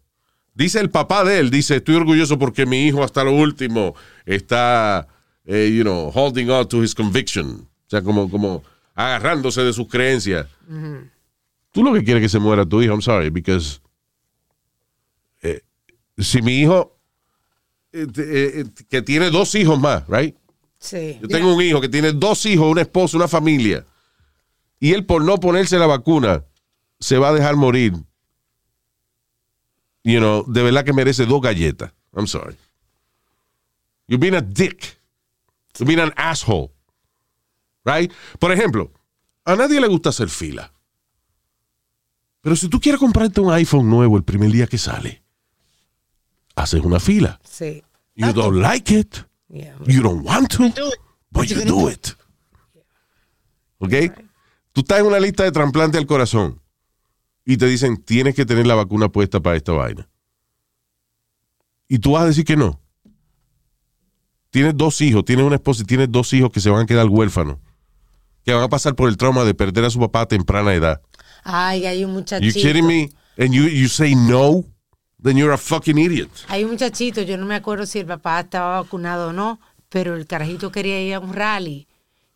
Dice el papá de él, dice, estoy orgulloso porque mi hijo hasta lo último está, eh, you know, holding on to his conviction. O sea, como, como agarrándose de sus creencias. Tú lo que quieres es que se muera tu hijo, I'm sorry, because eh, si mi hijo, eh, eh, eh, que tiene dos hijos más, right? Sí. Yo tengo un hijo que tiene dos hijos, una esposa, una familia, y él por no ponerse la vacuna se va a dejar morir. You know, de verdad que merece dos galletas. I'm sorry. You've been a dick. You've been an asshole. Right? Por ejemplo, a nadie le gusta hacer fila. Pero si tú quieres comprarte un iPhone nuevo el primer día que sale, haces una fila. Sí. You don't like it. Yeah. You don't want to. Do. But you do it. ¿Ok? Tú estás en una lista de trasplante al corazón y te dicen, tienes que tener la vacuna puesta para esta vaina. Y tú vas a decir que no. Tienes dos hijos, tienes una esposa y tienes dos hijos que se van a quedar huérfanos. Que van a pasar por el trauma de perder a su papá a temprana edad. Ay, hay un You muchachito. kidding me? And you, you say no? Then you're a fucking idiot. Hay un muchachito, yo no me acuerdo si el papá estaba vacunado o no, pero el carajito quería ir a un rally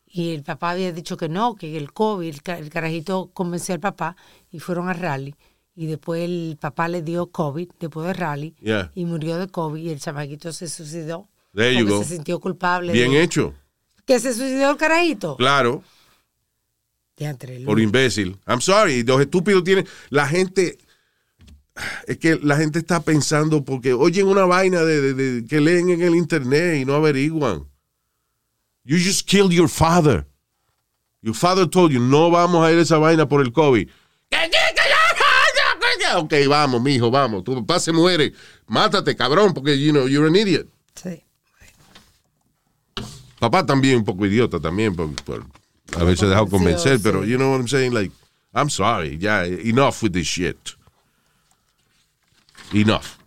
y el papá había dicho que no, que el COVID, el, ca- el carajito convenció al papá y fueron al rally. Y después el papá le dio COVID después del rally Yeah. y murió de COVID y el chamaquito se suicidó. There you porque go. se sintió culpable. Bien de- hecho. ¿Que se suicidó el carajito? Claro. Por imbécil. I'm sorry. Los estúpidos tienen. La gente. Es que la gente está pensando porque oyen una vaina de, de- de- que leen en el internet y no averiguan. You just killed your father. Your father told you, no vamos a ir a esa vaina por el COVID. Ok, vamos, mijo, vamos. Tu papá se muere. Mátate, cabrón, porque, you know, you're an idiot. Sí. Papá también un poco idiota también por, por haberse dejado convencer, sí. pero you know what I'm saying? Like, I'm sorry, ya, enough with this shit. Enough.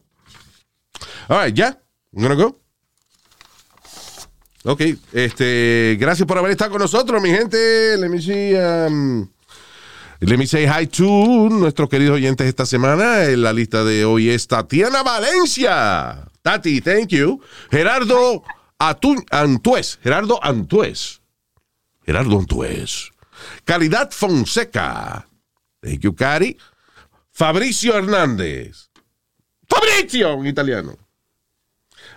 All right, ya, I'm gonna go. Ok, este, gracias por haber estado con nosotros, mi gente. Let me see, um, let me say hi to nuestros queridos oyentes esta semana. En la lista de hoy es Tatiana Valencia. Tati, thank you. Gerardo Antués. Gerardo Antués. Gerardo Antués. Calidad Fonseca. Thank you, Cari. Fabricio Hernández. Fabrizio, en italiano.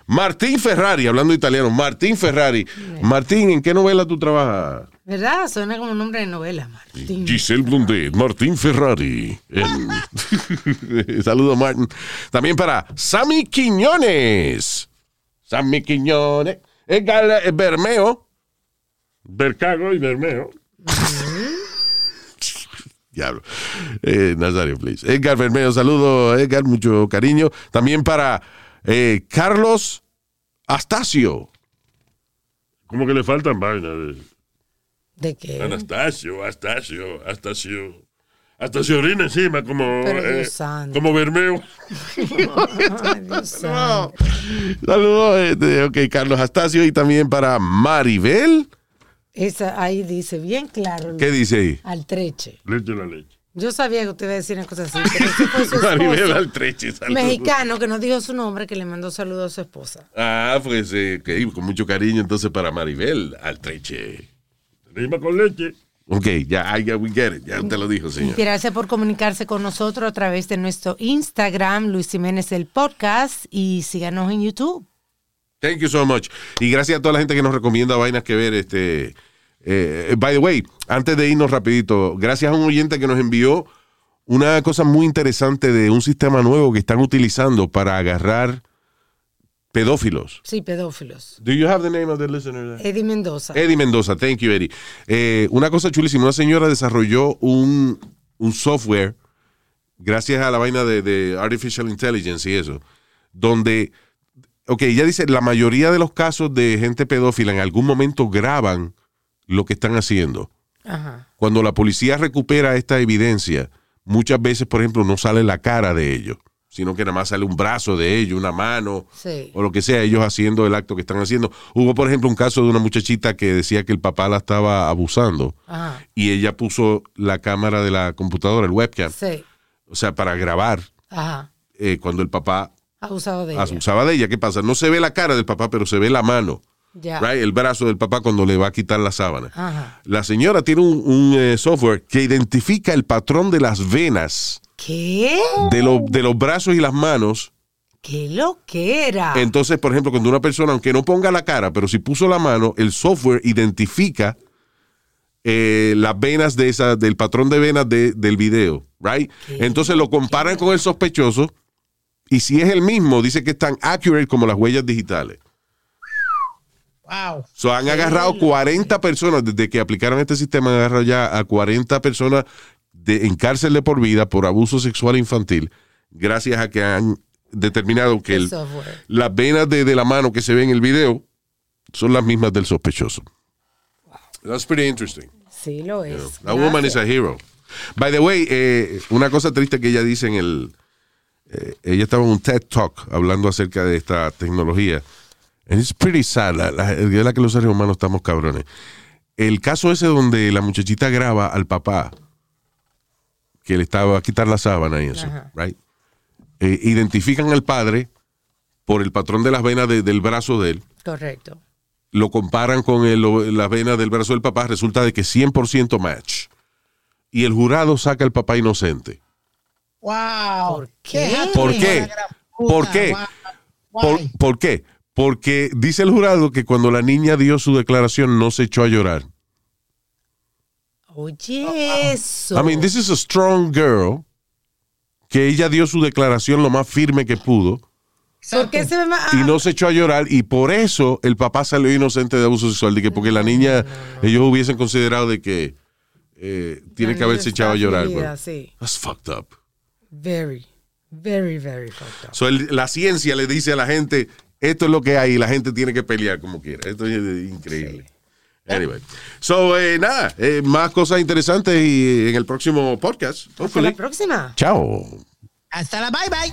Martín Ferrari, hablando italiano, Martín Ferrari. Martín, ¿en qué novela tú trabajas? ¿Verdad? Suena como un nombre de novela, Martín. Giselle Blondet, Martín Ferrari. En- Saludos, Martín. También para Sammy Quiñones. Sammy Quiñones. Edgar Bermeo. Bercago y Bermeo. Diablo. Eh, Nazario, please. Edgar Bermeo, saludo, Edgar, mucho cariño. También para eh, Carlos Astacio. Como que le faltan vainas. de- ¿De qué? Anastasio, Astasio, Astasio. Hasta se orina encima como, eh, Dios santo. como Bermeo. Santo. Saludos, este, ok, Carlos Astacio. Y también para Maribel. Esa, ahí dice bien claro. ¿Qué dice ahí? Altreche. Leche la leche. Yo sabía que usted iba a decir una cosa así, pero ese fue su Maribel Altreche, saludos. mexicano, que no dijo su nombre, que le mandó saludos a su esposa. Ah, pues eh, con mucho cariño entonces para Maribel Altreche. Rima con leche. Ok, ya, I, we get it. Ya te lo dijo, señor. Gracias por comunicarse con nosotros a través de nuestro Instagram, Luis Jiménez el podcast, y síganos en YouTube. Thank you so much. Y gracias a toda la gente que nos recomienda vainas que ver. Este, eh, by the way, antes de irnos rapidito, gracias a un oyente que nos envió una cosa muy interesante de un sistema nuevo que están utilizando para agarrar pedófilos. Sí, pedófilos. Do you have the name of the listener? there? Eddie Mendoza. Eddie Mendoza, thank you, Eddie. Eh, una cosa chulísima, una señora desarrolló un, un software, gracias a la vaina de, de Artificial Intelligence y eso, donde, ok, ella dice, la mayoría de los casos de gente pedófila en algún momento graban lo que están haciendo. Ajá. Cuando la policía recupera esta evidencia, muchas veces, por ejemplo, no sale la cara de ellos, sino que nada más sale un brazo de ellos, una mano, Sí. o lo que sea, ellos haciendo el acto que están haciendo. Hubo, por ejemplo, un caso de una muchachita que decía que el papá la estaba abusando Ajá. y ella puso la cámara de la computadora, el webcam, Sí. o sea, para grabar Ajá. eh, cuando el papá Abusado de ella. abusaba de ella. ¿Qué pasa? No se ve la cara del papá, pero se ve la mano, right? el brazo del papá cuando le va a quitar la sábana. Ajá. La señora tiene un, un, eh, software que identifica el patrón de las venas ¿Qué? de, lo- de los brazos y las manos. ¿Qué lo que era? Entonces, por ejemplo, cuando una persona, aunque no ponga la cara, pero si puso la mano, el software identifica eh, las venas de esa, del patrón de venas de- del video, right? Entonces lo comparan con el sospechoso y si es el mismo, dice que es tan accurate como las huellas digitales. Wow. So, han agarrado 40 personas, desde que aplicaron este sistema, han agarrado ya a 40 personas de, en cárcel de por vida por abuso sexual infantil, gracias a que han determinado que El las venas de, de la mano que se ve en el video son las mismas del sospechoso. That's pretty interesting. Sí, lo es. That woman is a hero. By the way, eh, una cosa triste que ella dice en el... eh, ella estaba en un TED Talk hablando acerca de esta tecnología. And it's pretty sad. La, la, verdad que los seres humanos estamos cabrones. El caso ese donde la muchachita graba al papá que le estaba a quitar la sábana y eso, Ajá. right? Eh, identifican al padre por el patrón de las venas de- del brazo de él Correcto. lo comparan con el- lo- la vena del brazo del papá, resulta de que 100% match. Y el jurado saca al papá inocente. Wow. ¿Por qué? ¿Por qué? ¿Por qué? ¿Por, por qué? Porque dice el jurado que cuando la niña dio su declaración no se echó a llorar. Oye, eso. I mean, this is a strong girl que ella dio su declaración lo más firme que pudo ¿Por qué se ve más? y no se echó a llorar y por eso el papá salió inocente de abuso sexual, de que porque la niña, ellos hubiesen considerado de que eh, tiene que haberse echado a llorar. ferida, bro. sí. That's fucked up. Very, very, very fucked up. So, el- la ciencia le dice a la gente, esto es lo que hay y la gente tiene que pelear como quiera. Esto es increíble. Anyway. So, eh, nada, eh, más cosas interesantes y en el próximo podcast. Hasta hopefully. la próxima. Chao. Hasta la bye bye.